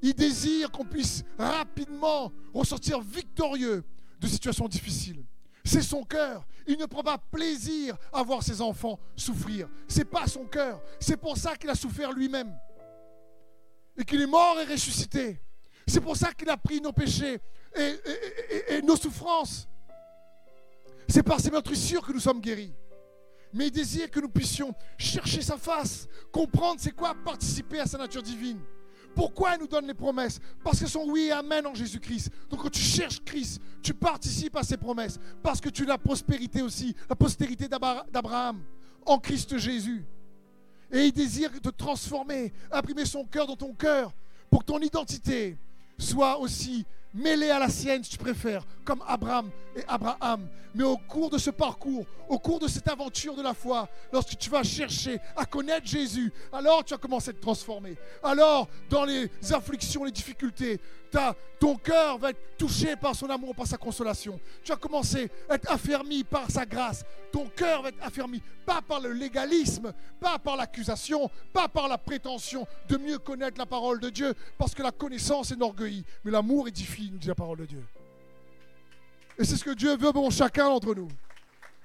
Il désire qu'on puisse rapidement ressortir victorieux de situations difficiles. C'est son cœur. Il ne prend pas plaisir à voir ses enfants souffrir. C'est pas son cœur. C'est pour ça qu'il a souffert lui-même. Et qu'il est mort et ressuscité. C'est pour ça qu'il a pris nos péchés et, nos souffrances. C'est par ses meurtrissures que nous sommes guéris. Mais il désire que nous puissions chercher sa face, comprendre c'est quoi participer à sa nature divine. Pourquoi il nous donne les promesses Parce que son oui et amen en Jésus-Christ. Donc quand tu cherches Christ, tu participes à ses promesses. Parce que tu as la prospérité aussi, la postérité d'Abraham en Christ Jésus. Et il désire te transformer, imprimer son cœur dans ton cœur, pour que ton identité, soit aussi mêlé à la sienne, si tu préfères, comme Abraham et Abraham. Mais au cours de ce parcours, au cours de cette aventure de la foi, lorsque tu vas chercher à connaître Jésus, alors tu vas commencer à te transformer. Alors, dans les afflictions, les difficultés, ton cœur va être touché par son amour, par sa consolation. Tu vas commencer à être affermi par sa grâce. Ton cœur va être affermi, pas par le légalisme, pas par l'accusation, pas par la prétention de mieux connaître la parole de Dieu, parce que la connaissance enorgueillit, mais l'amour édifie, nous dit la parole de Dieu. Et c'est ce que Dieu veut pour chacun d'entre nous.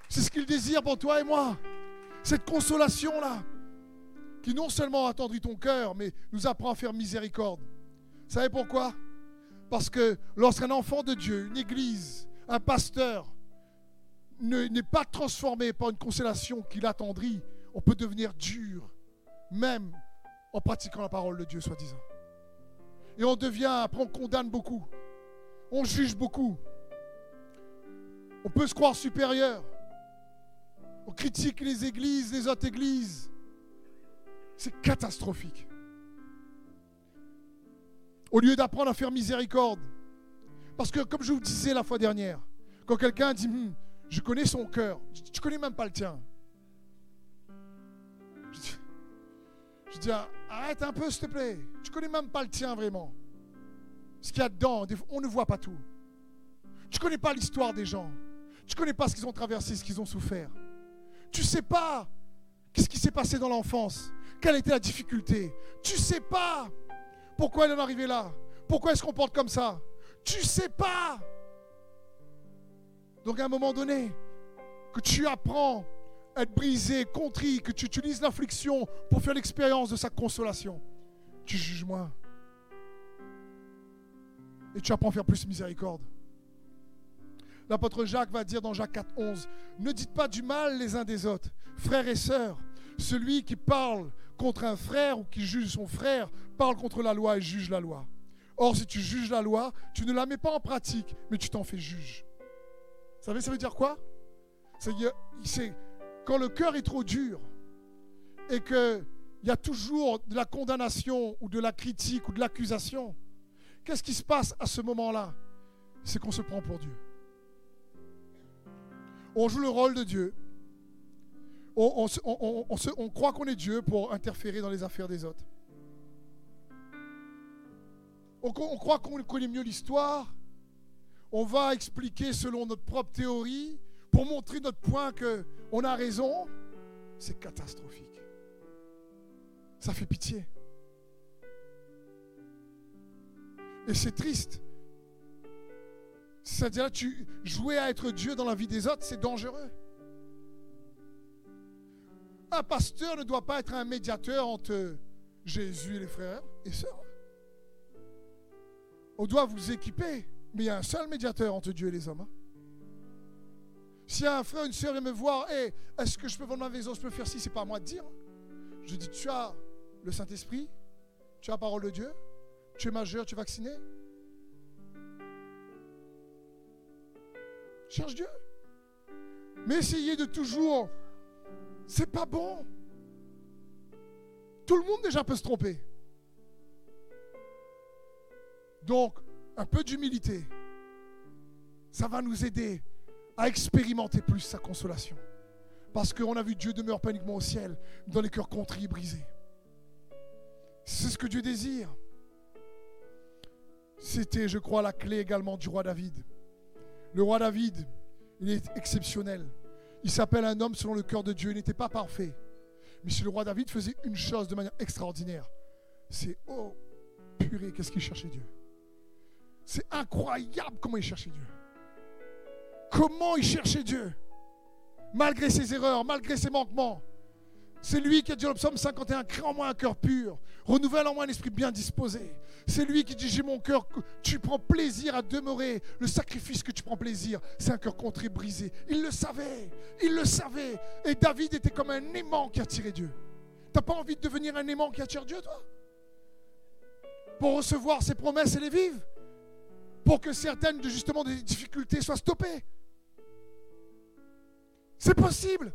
C'est ce qu'il désire pour toi et moi. Cette consolation-là, qui non seulement attendrit ton cœur, mais nous apprend à faire miséricorde. Vous savez pourquoi? Parce que lorsqu'un enfant de Dieu, une église, un pasteur n'est pas transformé par une consolation qui l'attendrit, on peut devenir dur, même en pratiquant la parole de Dieu, soi-disant. Et on devient, après on condamne beaucoup, on juge beaucoup, on peut se croire supérieur, on critique les églises, les autres églises. C'est catastrophique. Au lieu d'apprendre à faire miséricorde. Parce que comme je vous disais la fois dernière, quand quelqu'un dit hum, je connais son cœur, tu connais même pas le tien. Je dis, arrête un peu s'il te plaît. Tu connais même pas le tien vraiment. Ce qu'il y a dedans, on ne voit pas tout. Tu connais pas l'histoire des gens. Tu connais pas ce qu'ils ont traversé, ce qu'ils ont souffert. Tu sais pas qu'est-ce qui s'est passé dans l'enfance, quelle était la difficulté. Tu sais pas pourquoi il en est arrivé là? Pourquoi est-ce qu'on porte comme ça? Tu sais pas. Donc à un moment donné, que tu apprends à être brisé, contrit, que tu utilises l'affliction pour faire l'expérience de sa consolation, tu juges moins. Et tu apprends à faire plus miséricorde. L'apôtre Jacques va dire dans Jacques 4, 11, ne dites pas du mal les uns des autres, frères et sœurs. Celui qui parle contre un frère ou qui juge son frère parle contre la loi et juge la loi. Or, si tu juges la loi, tu ne la mets pas en pratique, mais tu t'en fais juge. Vous savez, ça veut dire quoi? C'est quand le cœur est trop dur et qu'il y a toujours de la condamnation ou de la critique ou de l'accusation, qu'est-ce qui se passe à ce moment-là? C'est qu'on se prend pour Dieu. On joue le rôle de Dieu. On, on croit qu'on est Dieu pour interférer dans les affaires des autres. On, croit qu'on connaît mieux l'histoire. On va expliquer selon notre propre théorie pour montrer notre point qu'on a raison. C'est catastrophique. Ça fait pitié. Et c'est triste. C'est-à-dire, tu jouer à être Dieu dans la vie des autres, c'est dangereux. Un pasteur ne doit pas être un médiateur entre Jésus et les frères et sœurs. On doit vous équiper, mais il y a un seul médiateur entre Dieu et les hommes. Hein. Si un frère, une soeur vient me voir, hey, est-ce que je peux vendre ma maison, je peux faire ci, c'est pas à moi de dire. Hein. Je dis, tu as le Saint-Esprit, tu as la parole de Dieu, tu es majeur, tu es vacciné. Cherche Dieu. Mais essayez de toujours. C'est pas bon. Tout le monde déjà peut se tromper. Donc, un peu d'humilité, ça va nous aider à expérimenter plus sa consolation. Parce qu'on a vu Dieu demeure pas uniquement au ciel, dans les cœurs contris et brisés. C'est ce que Dieu désire. C'était, je crois, la clé également du roi David. Le roi David, il est exceptionnel. Il s'appelle un homme selon le cœur de Dieu. Il n'était pas parfait. Mais si le roi David faisait une chose de manière extraordinaire, c'est, oh, purée, qu'est-ce qu'il cherchait Dieu c'est incroyable comment il cherchait Dieu. Comment il cherchait Dieu. Malgré ses erreurs, malgré ses manquements. C'est lui qui a dit au psaume 51, crée en moi un cœur pur, renouvelle en moi un esprit bien disposé. C'est lui qui dit, j'ai mon cœur, tu prends plaisir à demeurer. Le sacrifice que tu prends plaisir, c'est un cœur contré, brisé. Il le savait, il le savait. Et David était comme un aimant qui attirait Dieu. T'as pas envie de devenir un aimant qui attire Dieu, toi? Pour recevoir ses promesses et les vivre? Pour que certaines de justement des difficultés soient stoppées? C'est possible.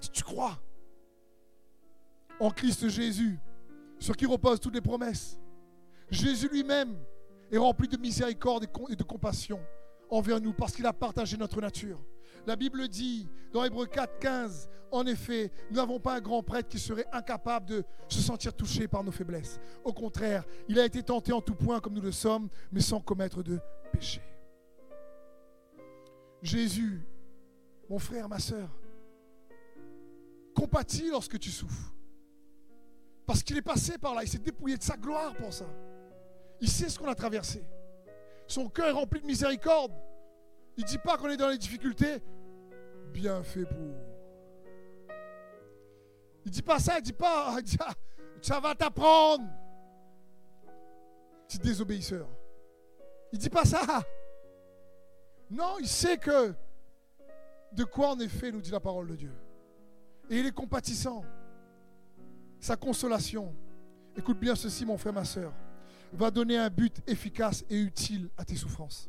Si tu crois? En Christ Jésus, sur qui reposent toutes les promesses. Jésus lui-même est rempli de miséricorde et de compassion envers nous parce qu'il a partagé notre nature. La Bible dit dans Hébreu 4, 15, en effet, nous n'avons pas un grand prêtre qui serait incapable de se sentir touché par nos faiblesses. Au contraire, il a été tenté en tout point comme nous le sommes, mais sans commettre de péché. Jésus, mon frère, ma soeur, compatit lorsque tu souffres. Parce qu'il est passé par là, il s'est dépouillé de sa gloire pour ça. Il sait ce qu'on a traversé. Son cœur est rempli de miséricorde. Il ne dit pas qu'on est dans les difficultés. Bien fait pour. Il ne dit pas ça, il ne dit pas, ah, ça va t'apprendre. Petit désobéisseur. Il ne dit pas ça. Non, il sait que de quoi en effet nous dit la parole de Dieu. Et il est compatissant. Sa consolation, écoute bien ceci mon frère, ma soeur, va donner un but efficace et utile à tes souffrances.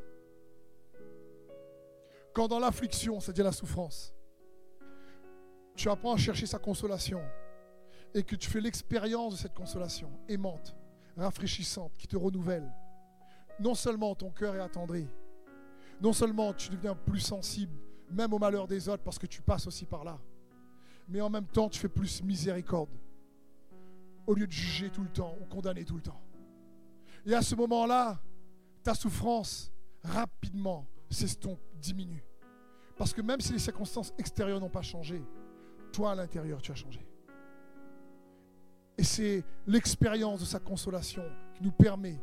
Quand dans l'affliction, c'est-à-dire la souffrance, tu apprends à chercher sa consolation et que tu fais l'expérience de cette consolation aimante, rafraîchissante, qui te renouvelle, non seulement ton cœur est attendri, non seulement tu deviens plus sensible, même au malheur des autres, parce que tu passes aussi par là, mais en même temps tu fais plus miséricorde, au lieu de juger tout le temps ou condamner tout le temps. Et à ce moment-là, ta souffrance, rapidement, s'estompe, diminue. Parce que même si les circonstances extérieures n'ont pas changé, toi à l'intérieur, tu as changé. Et c'est l'expérience de sa consolation qui nous permet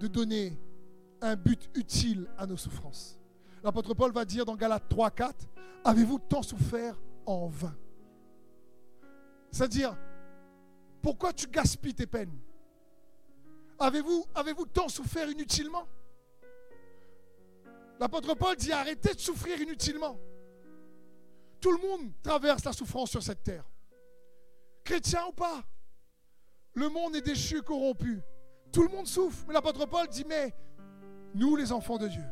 de donner un but utile à nos souffrances. L'apôtre Paul va dire dans Galates 3, 4, avez-vous tant souffert en vain? C'est-à-dire, pourquoi tu gaspilles tes peines? Avez-vous avez tant souffert inutilement? L'apôtre Paul dit arrêtez de souffrir inutilement. Tout le monde traverse la souffrance sur cette terre. Chrétien ou pas. Le monde est déchu, corrompu. Tout le monde souffre. Mais l'apôtre Paul dit, mais nous, les enfants de Dieu,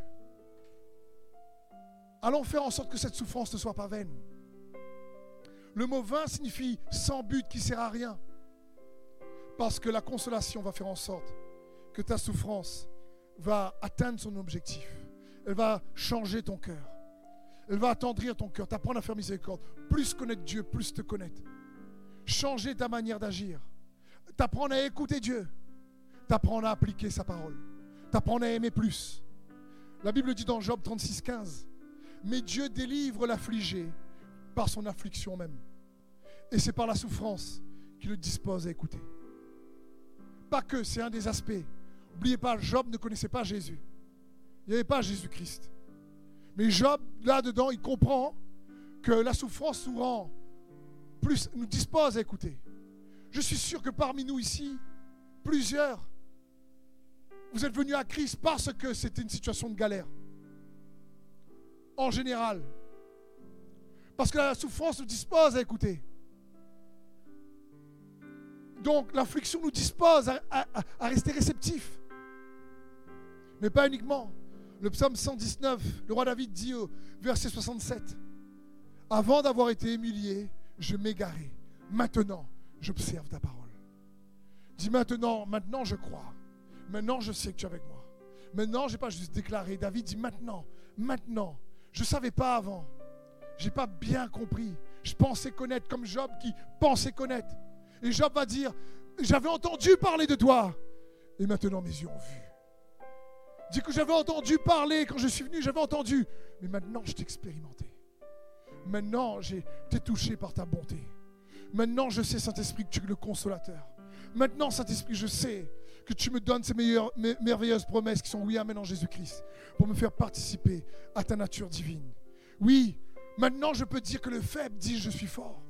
allons faire en sorte que cette souffrance ne soit pas vaine. Le mot vain signifie sans but qui sert à rien. Parce que la consolation va faire en sorte que ta souffrance va atteindre son objectif. Elle va changer ton cœur. Elle va attendrir ton cœur, t'apprendre à faire miséricorde. Plus connaître Dieu, plus te connaître. Changer ta manière d'agir. T'apprendre à écouter Dieu. T'apprendre à appliquer sa parole. T'apprendre à aimer plus. La Bible dit dans Job 36, 15, Mais Dieu délivre l'affligé par son affliction même. Et c'est par la souffrance qu'il le dispose à écouter. Pas que, c'est un des aspects. N'oubliez pas, Job ne connaissait pas Jésus. Il n'y avait pas Jésus-Christ. Mais Job, là-dedans, il comprend que la souffrance nous rend plus, nous dispose à écouter. Je suis sûr que parmi nous ici, plusieurs, vous êtes venus à Christ parce que c'était une situation de galère. En général. Parce que la souffrance nous dispose à écouter. Donc l'affliction nous dispose à, rester réceptifs. Mais pas uniquement. Le psaume 119, le roi David dit au verset 67, Avant d'avoir été humilié, je m'égarais. Maintenant, j'observe ta parole. Dis maintenant, maintenant je crois. Maintenant je sais que tu es avec moi. Maintenant, je n'ai pas juste déclaré. David dit maintenant, maintenant. Je ne savais pas avant. Je n'ai pas bien compris. Je pensais connaître comme Job qui pensait connaître. Et Job va dire, j'avais entendu parler de toi. Et maintenant mes yeux ont vu. Dis que j'avais entendu parler quand je suis venu, j'avais entendu. Mais maintenant, je t'ai expérimenté. Maintenant, j'ai été touché par ta bonté. Maintenant, je sais, Saint-Esprit, que tu es le consolateur. Maintenant, Saint-Esprit, je sais que tu me donnes ces meilleures, merveilleuses promesses qui sont oui, amen en Jésus-Christ, pour me faire participer à ta nature divine. Oui, maintenant, je peux dire que le faible dit je suis fort.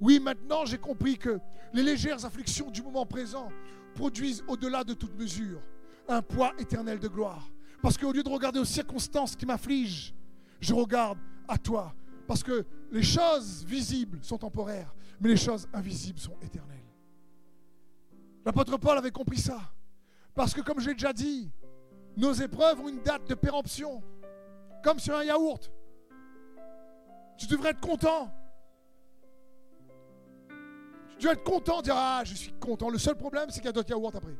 Oui, maintenant, j'ai compris que les légères afflictions du moment présent produisent au-delà de toute mesure un poids éternel de gloire. Parce qu'au lieu de regarder aux circonstances qui m'affligent, je regarde à toi parce que les choses visibles sont temporaires, mais les choses invisibles sont éternelles. L'apôtre Paul avait compris ça. Parce que comme je l'ai déjà dit, nos épreuves ont une date de péremption, comme sur un yaourt. Tu devrais être content. Tu dois être content, dire Ah, je suis content. Le seul problème, c'est qu'il y a d'autres yaourts après.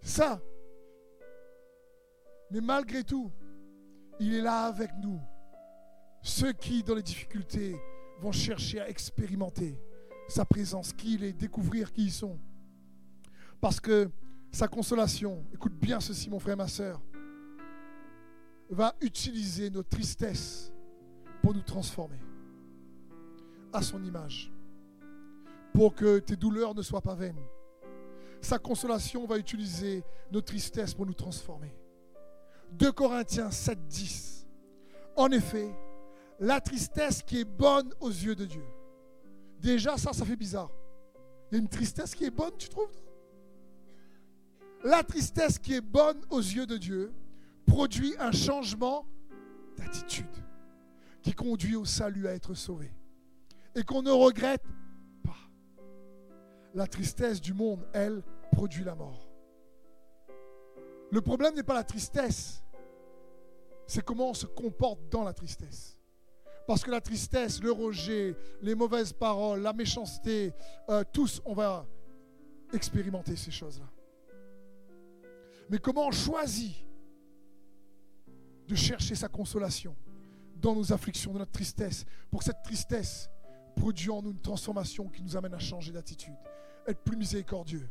Ça. Mais malgré tout, il est là avec nous. Ceux qui, dans les difficultés, vont chercher à expérimenter sa présence, qui il est, découvrir qui ils sont. Parce que sa consolation, écoute bien ceci mon frère, ma soeur, va utiliser nos tristesses pour nous transformer à son image, pour que tes douleurs ne soient pas vaines. Sa consolation va utiliser nos tristesses pour nous transformer. 2 Corinthiens 7, 10. En effet, la tristesse qui est bonne aux yeux de Dieu. Déjà, ça, ça fait bizarre. Il y a une tristesse qui est bonne, tu trouves La tristesse qui est bonne aux yeux de Dieu produit un changement d'attitude qui conduit au salut à être sauvé. Et qu'on ne regrette pas. La tristesse du monde, elle, produit la mort. Le problème n'est pas la tristesse, c'est comment on se comporte dans la tristesse. Parce que la tristesse, le rejet, les mauvaises paroles, la méchanceté, euh, tous, on va expérimenter ces choses-là. Mais comment on choisit de chercher sa consolation dans nos afflictions, dans notre tristesse, pour cette tristesse produise en nous une transformation qui nous amène à changer d'attitude, être plus miséricordieux,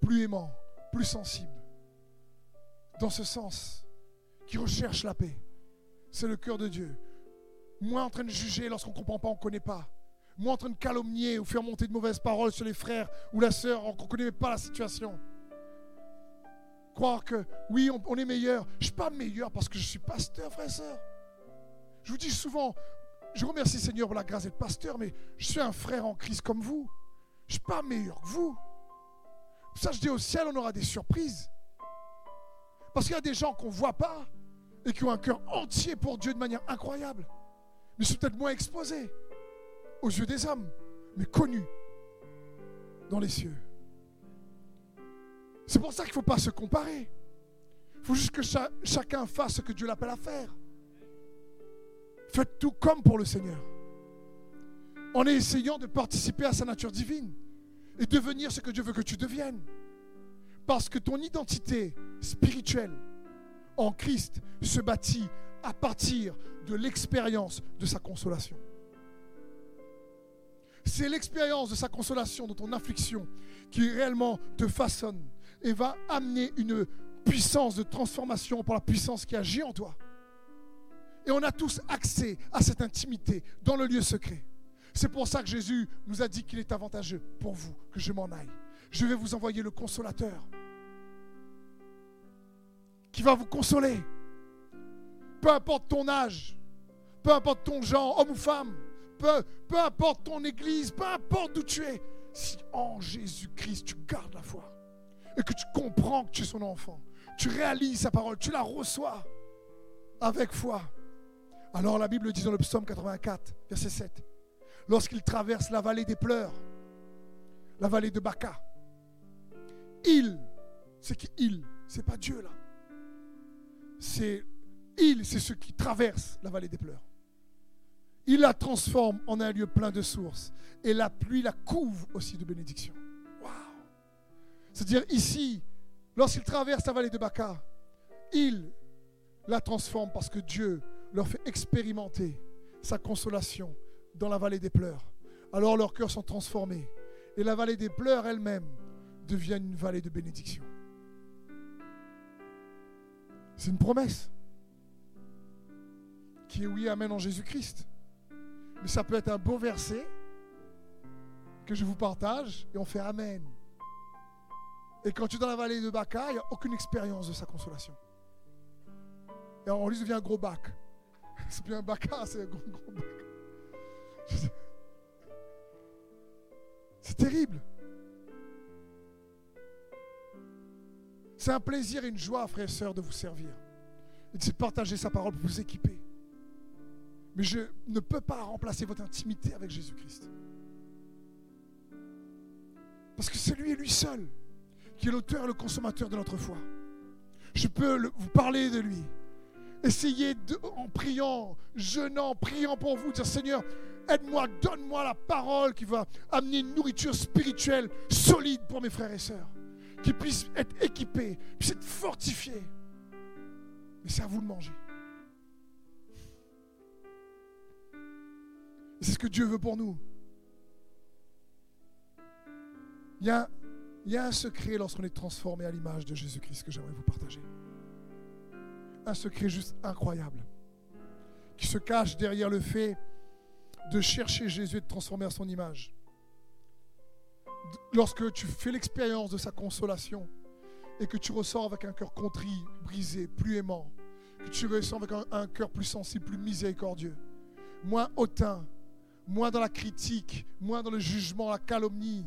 plus aimant, plus sensible dans ce sens, qui recherche la paix. C'est le cœur de Dieu. Moins en train de juger lorsqu'on ne comprend pas, on ne connaît pas. Moins en train de calomnier ou faire monter de mauvaises paroles sur les frères ou la sœur, on ne connaît pas la situation. Croire que oui, on, est meilleur. Je ne suis pas meilleur parce que je suis pasteur, frère et sœur. Je vous dis souvent, je remercie Seigneur pour la grâce d'être pasteur, mais je suis un frère en Christ comme vous. Je ne suis pas meilleur que vous. Ça, je dis au ciel, on aura des surprises. Parce qu'il y a des gens qu'on ne voit pas et qui ont un cœur entier pour Dieu de manière incroyable. Mais sont peut-être moins exposés aux yeux des hommes, mais connus dans les cieux. C'est pour ça qu'il ne faut pas se comparer. Il faut juste que chacun fasse ce que Dieu l'appelle à faire. Faites tout comme pour le Seigneur. En essayant de participer à sa nature divine et devenir ce que Dieu veut que tu deviennes. Parce que ton identité spirituelle en Christ se bâtit à partir de l'expérience de sa consolation. C'est l'expérience de sa consolation, de ton affliction, qui réellement te façonne et va amener une puissance de transformation par la puissance qui agit en toi. Et on a tous accès à cette intimité dans le lieu secret. C'est pour ça que Jésus nous a dit qu'il est avantageux pour vous que je m'en aille. Je vais vous envoyer le consolateur qui va vous consoler. Peu importe ton âge, peu importe ton genre, homme ou femme, peu, peu importe ton église, peu importe d'où tu es, si en Jésus-Christ tu gardes la foi et que tu comprends que tu es son enfant, tu réalises sa parole, tu la reçois avec foi. Alors la Bible dit dans le psaume 84, verset 7, lorsqu'il traverse la vallée des pleurs, la vallée de Baca, il, c'est qui il C'est pas Dieu là. C'est il, c'est ceux qui traversent la vallée des pleurs. Il la transforme en un lieu plein de sources. Et la pluie la couvre aussi de bénédictions. Waouh C'est-à-dire ici, lorsqu'il traverse la vallée de Baca, il la transforme parce que Dieu leur fait expérimenter sa consolation dans la vallée des pleurs. Alors leurs cœurs sont transformés. Et la vallée des pleurs elle-même devient une vallée de bénédiction. C'est une promesse qui est oui, Amen en Jésus-Christ. Mais ça peut être un beau verset que je vous partage et on fait Amen. Et quand tu es dans la vallée de Baca, il n'y a aucune expérience de sa consolation. Et on lui devient un gros bac. C'est plus un Baca, c'est un gros, gros. C'est terrible. C'est un plaisir et une joie, frères et sœurs, de vous servir. Et de partager sa parole pour vous équiper. Mais je ne peux pas remplacer votre intimité avec Jésus-Christ. Parce que c'est lui et lui seul qui est l'auteur et le consommateur de notre foi. Je peux vous parler de lui. Essayez en priant, jeûnant, priant pour vous, dire Seigneur, aide-moi, donne-moi la parole qui va amener une nourriture spirituelle solide pour mes frères et sœurs qui puisse être équipé, puisse être fortifié. Mais c'est à vous de manger. C'est ce que Dieu veut pour nous. Il il y a un secret lorsqu'on est transformé à l'image de Jésus-Christ que j'aimerais vous partager. Un secret juste incroyable qui se cache derrière le fait de chercher Jésus et de transformer à son image. Lorsque tu fais l'expérience de sa consolation et que tu ressors avec un cœur contrit, brisé, plus aimant, que tu ressors avec un, cœur plus sensible, plus miséricordieux, moins hautain, moins dans la critique, moins dans le jugement, la calomnie,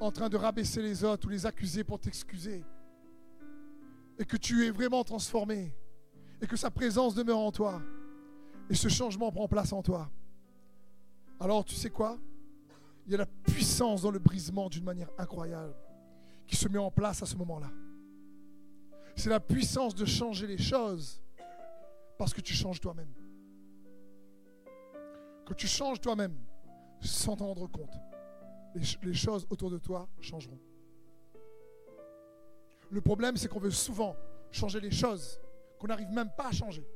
en train de rabaisser les autres ou les accuser pour t'excuser, et que tu es vraiment transformé, et que sa présence demeure en toi, et ce changement prend place en toi. Alors tu sais quoi? Il y a la puissance dans le brisement d'une manière incroyable qui se met en place à ce moment-là. C'est la puissance de changer les choses parce que tu changes toi-même. Que tu changes toi-même sans t'en rendre compte, les, choses autour de toi changeront. Le problème, c'est qu'on veut souvent changer les choses qu'on n'arrive même pas à changer.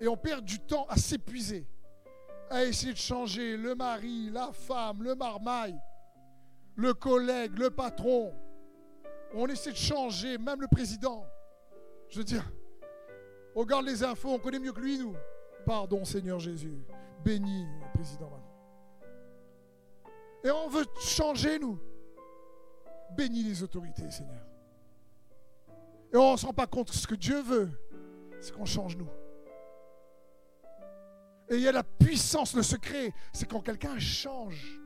Et on perd du temps à s'épuiser à essayer de changer le mari, la femme, le marmaille, le collègue, le patron. On essaie de changer même le président. Je veux dire, on regarde les infos, on connaît mieux que lui, nous. Pardon, Seigneur Jésus. Bénis le président. Et on veut changer, nous. Bénis les autorités, Seigneur. Et on ne se rend pas compte ce que Dieu veut, c'est qu'on change, nous. Et il y a la puissance, le secret, c'est quand quelqu'un change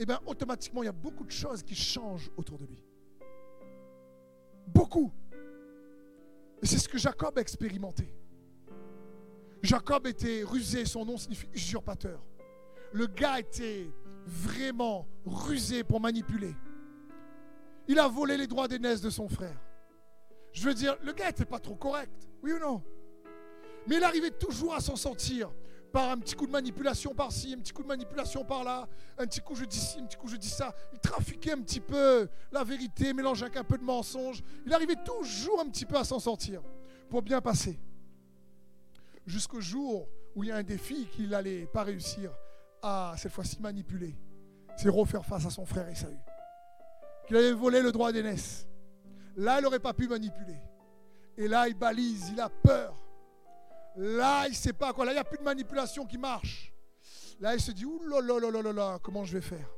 et bien automatiquement, il y a beaucoup de choses qui changent autour de lui. Beaucoup. Et c'est ce que Jacob a expérimenté. Jacob était rusé, son nom signifie usurpateur. Le gars était vraiment rusé pour manipuler. Il a volé les droits d'aînesse de son frère. Je veux dire, le gars n'était pas trop correct, oui ou non? Mais il arrivait toujours à s'en sortir par un petit coup de manipulation par-ci, un petit coup de manipulation par-là, un petit coup je dis ci, un petit coup je dis ça. Il trafiquait un petit peu la vérité, mélangeait un peu de mensonge. Il arrivait toujours un petit peu à s'en sortir pour bien passer. Jusqu'au jour où il y a un défi qu'il n'allait pas réussir à cette fois-ci manipuler. C'est refaire face à son frère Esaü. Qu'il avait volé le droit d'aînesse. Là, il n'aurait pas pu manipuler. Et là, il balise, il a peur. Là, il ne sait pas quoi. Là, il n'y a plus de manipulation qui marche. Là, il se dit, ouh là là là là comment je vais faire?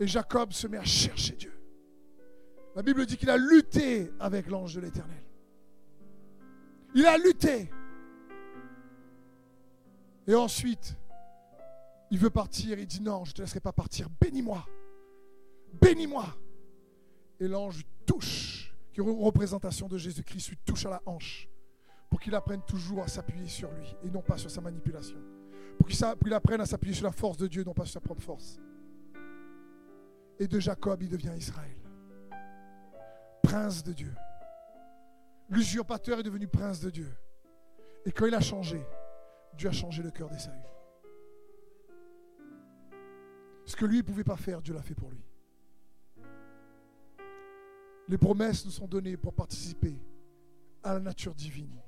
Et Jacob se met à chercher Dieu. La Bible dit qu'il a lutté avec l'ange de l'Éternel. Il a lutté. Et ensuite, il veut partir. Il dit non, je ne te laisserai pas partir. Bénis-moi. Bénis-moi. Et l'ange touche, qui est une représentation de Jésus-Christ, lui touche à la hanche pour qu'il apprenne toujours à s'appuyer sur lui et non pas sur sa manipulation. Pour qu'il apprenne à s'appuyer sur la force de Dieu, non pas sur sa propre force. Et de Jacob, il devient Israël. Prince de Dieu. L'usurpateur est devenu prince de Dieu. Et quand il a changé, Dieu a changé le cœur d'Esaü. Ce que lui ne pouvait pas faire, Dieu l'a fait pour lui. Les promesses nous sont données pour participer à la nature divine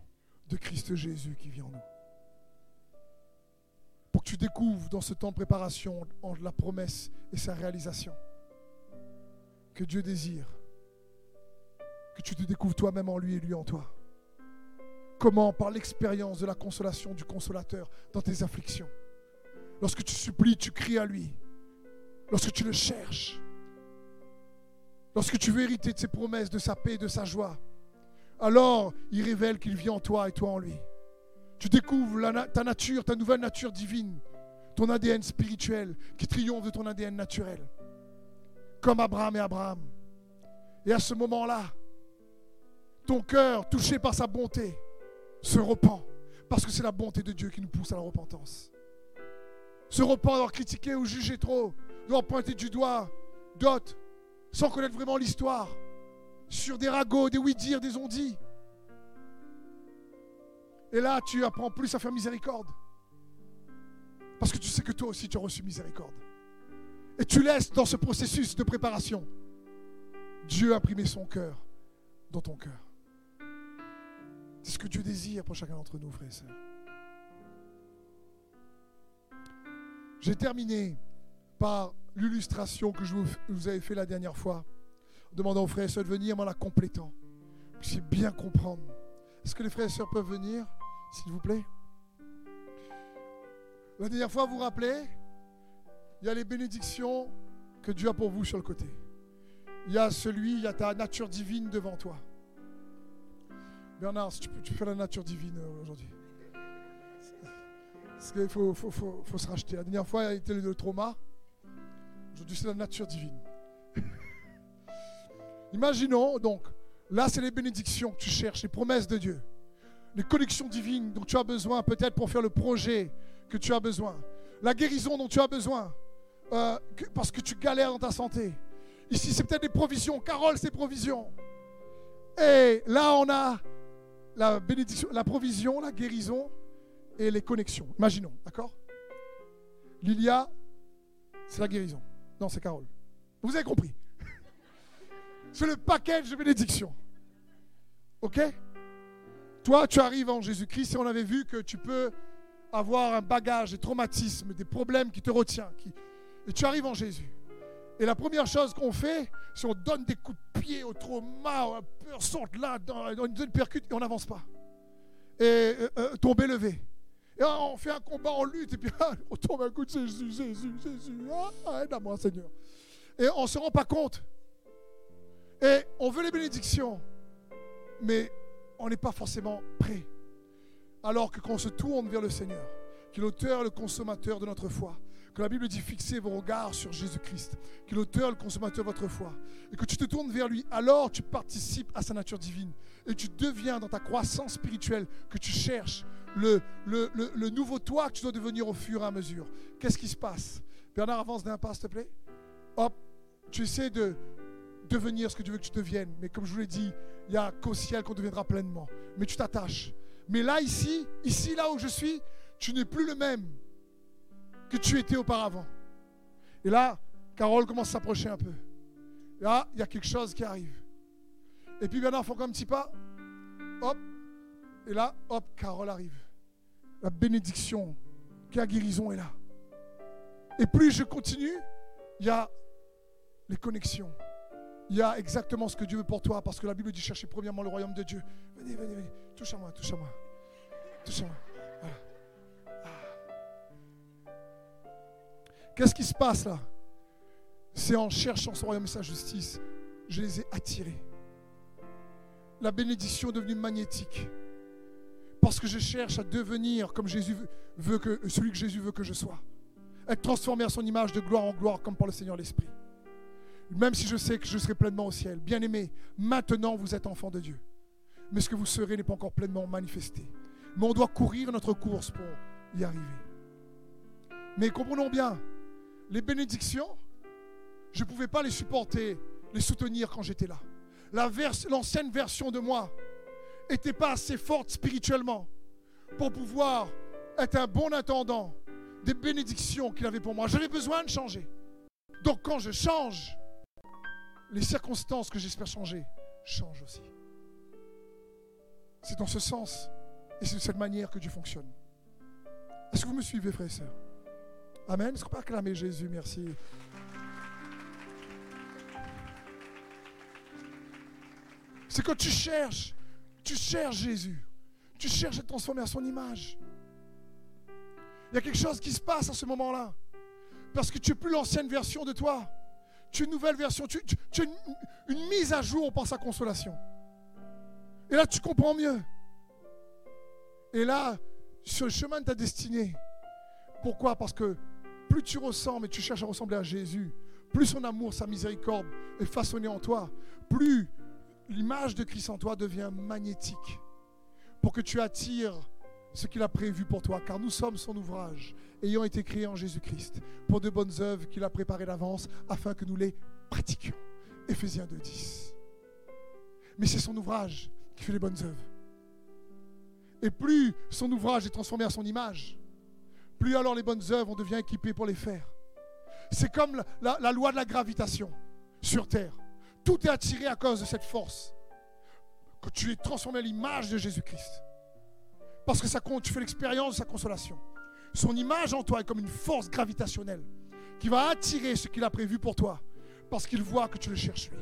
de Christ Jésus qui vit en nous. Pour que tu découvres dans ce temps de préparation entre la promesse et sa réalisation que Dieu désire, que tu te découvres toi-même en lui et lui en toi. Comment? Par l'expérience de la consolation du consolateur dans tes afflictions. Lorsque tu supplies, tu cries à lui. Lorsque tu le cherches. Lorsque tu veux hériter de ses promesses, de sa paix, de sa joie. Alors, il révèle qu'il vit en toi et toi en lui. Tu découvres ta nature, ta nouvelle nature divine, ton ADN spirituel qui triomphe de ton ADN naturel. Comme Abraham et Abraham. Et à ce moment-là, ton cœur, touché par sa bonté, se repent. Parce que c'est la bonté de Dieu qui nous pousse à la repentance. Se repent d'avoir critiqué ou jugé trop, d'avoir pointé du doigt d'autres, sans connaître vraiment l'histoire, sur des ragots, des oui-dire, des on-dit. Et là, tu apprends plus à faire miséricorde. Parce que tu sais que toi aussi, tu as reçu miséricorde. Et tu laisses dans ce processus de préparation Dieu imprimer son cœur dans ton cœur. C'est ce que Dieu désire pour chacun d'entre nous, frères et sœurs. J'ai terminé par l'illustration que je vous avais fait la dernière fois, demandant aux frères et sœurs de venir, en la complétant. C'est bien comprendre. Est-ce que les frères et sœurs peuvent venir, s'il vous plaît? La dernière fois, vous vous rappelez, il y a les bénédictions que Dieu a pour vous sur le côté. Il y a celui, il y a ta nature divine devant toi. Bernard, tu peux, fais la nature divine euh, aujourd'hui. Parce qu'il faut, faut, se racheter. La dernière fois, il a été le trauma. Aujourd'hui, c'est la nature divine. Imaginons, donc, là, c'est les bénédictions que tu cherches, les promesses de Dieu. Les connexions divines dont tu as besoin, peut-être pour faire le projet que tu as besoin. La guérison dont tu as besoin, euh, parce que tu galères dans ta santé. Ici, c'est peut-être des provisions. Carole, c'est provisions. Et là, on a la bénédiction, la provision, la guérison et les connexions. Imaginons, d'accord? Lilia, c'est la guérison. Non, c'est Carole. Vous avez compris C'est le package de bénédiction. Ok? Toi, tu arrives en Jésus-Christ et on avait vu que tu peux avoir un bagage, des traumatismes, des problèmes qui te retiennent. Et tu arrives en Jésus. Et la première chose qu'on fait, c'est on donne des coups de pied au trauma, peur sorte là, on donne percute et on n'avance pas. Et euh, euh, tomber, lever. Et on fait un combat, on lutte, et puis on tombe un coup de Jésus, Jésus, Jésus. Ah, aide-moi, Seigneur. Et on ne se rend pas compte. Et on veut les bénédictions, mais on n'est pas forcément prêt. Alors que quand on se tourne vers le Seigneur, qui est l'auteur et le consommateur de notre foi, que la Bible dit fixez vos regards sur Jésus-Christ, qui est l'auteur, le consommateur de votre foi, et que tu te tournes vers lui, alors tu participes à sa nature divine, et tu deviens dans ta croissance spirituelle que tu cherches, le, le, le, nouveau toi que tu dois devenir au fur et à mesure. Qu'est-ce qui se passe? Bernard, avance d'un pas, s'il te plaît. Hop, tu essaies de devenir ce que tu veux que tu deviennes, mais comme je vous l'ai dit, il n'y a qu'au ciel qu'on deviendra pleinement. Mais tu t'attaches. Mais là, ici, ici, là où je suis, tu n'es plus le même que tu étais auparavant. Et là, Carole commence à s'approcher un peu. Là, il y a quelque chose qui arrive. Et puis Bernard comme un petit pas. Hop. Et là, hop, Carole arrive. La bénédiction, la guérison est là. Et plus je continue, il y a les connexions. Il y a exactement ce que Dieu veut pour toi, parce que la Bible dit chercher premièrement le royaume de Dieu. Venez, venez, venez. Touche à moi, touche à moi. Touche à moi. Ah. Qu'est-ce qui se passe là? C'est en cherchant son royaume et sa justice, je les ai attirés. La bénédiction est devenue magnétique. Parce que je cherche à devenir comme Jésus veut que, celui que Jésus veut que je sois. Être transformé à son image de gloire en gloire, comme par le Seigneur l'Esprit même si je sais que je serai pleinement au ciel. Bien aimé, maintenant vous êtes enfant de Dieu. Mais ce que vous serez n'est pas encore pleinement manifesté. Mais on doit courir notre course pour y arriver. Mais comprenons bien, les bénédictions, je ne pouvais pas les supporter, les soutenir quand j'étais là. L'ancienne version de moi n'était pas assez forte spirituellement pour pouvoir être un bon attendant des bénédictions qu'il avait pour moi. J'avais besoin de changer. Donc quand je change, les circonstances que j'espère changer changent aussi. C'est dans ce sens et c'est de cette manière que Dieu fonctionne. Est-ce que vous me suivez, frères et sœurs? Amen. Est-ce qu'on peut acclamer Jésus? Merci. C'est quand tu cherches, tu cherches Jésus. Tu cherches à te transformer à son image. Il y a quelque chose qui se passe à ce moment-là. Parce que tu n'es plus l'ancienne version de toi tu as une nouvelle version, tu, as une, mise à jour par sa consolation. Et là, tu comprends mieux. Et là, sur le chemin de ta destinée, pourquoi? Parce que plus tu ressembles et tu cherches à ressembler à Jésus, plus son amour, sa miséricorde est façonné en toi, plus l'image de Christ en toi devient magnétique pour que tu attires ce qu'il a prévu pour toi, car nous sommes son ouvrage, ayant été créés en Jésus-Christ, pour de bonnes œuvres qu'il a préparées d'avance, afin que nous les pratiquions. Éphésiens 2.10. Mais c'est son ouvrage qui fait les bonnes œuvres. Et plus son ouvrage est transformé à son image, plus alors les bonnes œuvres, on devient équipé pour les faire. C'est comme la, la loi de la gravitation sur Terre. Tout est attiré à cause de cette force. Que tu es transformé à l'image de Jésus-Christ. Parce que ça, tu fais l'expérience de sa consolation. Son image en toi est comme une force gravitationnelle qui va attirer ce qu'il a prévu pour toi. Parce qu'il voit que tu le cherches lui.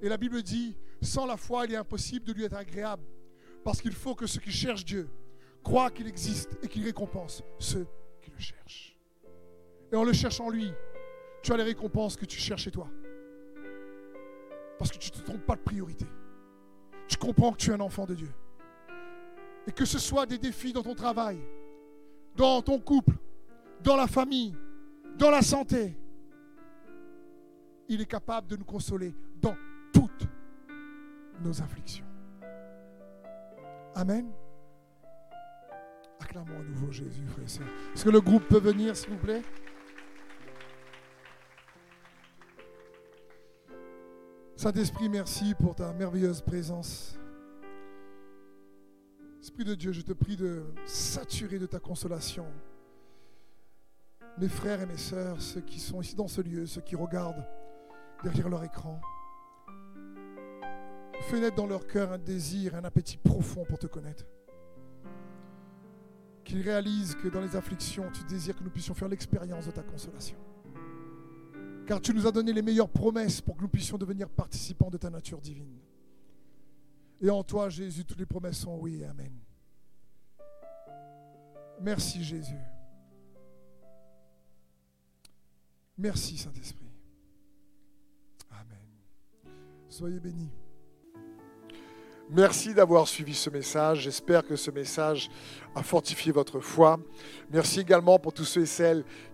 Et la Bible dit, sans la foi, il est impossible de lui être agréable. Parce qu'il faut que ceux qui cherchent Dieu croient qu'il existe et qu'il récompense ceux qui le cherchent. Et en le cherchant lui, tu as les récompenses que tu cherches chez toi. Parce que tu ne te trompes pas de priorité. Tu comprends que tu es un enfant de Dieu. Et que ce soit des défis dans ton travail, dans ton couple, dans la famille, dans la santé, il est capable de nous consoler dans toutes nos afflictions. Amen. Acclamons à nouveau Jésus, frère et sœurs. Est-ce que le groupe peut venir, s'il vous plaît? Saint-Esprit, merci pour ta merveilleuse présence. Esprit de Dieu, je te prie de saturer de ta consolation mes frères et mes sœurs, ceux qui sont ici dans ce lieu, ceux qui regardent derrière leur écran. Fais naître dans leur cœur un désir, un appétit profond pour te connaître. Qu'ils réalisent que dans les afflictions, tu désires que nous puissions faire l'expérience de ta consolation. Car tu nous as donné les meilleures promesses pour que nous puissions devenir participants de ta nature divine. Et en toi, Jésus, toutes les promesses sont oui et amen. Merci, Jésus. Merci, Saint-Esprit. Amen. Soyez bénis. Merci d'avoir suivi ce message. J'espère que ce message a fortifié votre foi. Merci également pour tous ceux et celles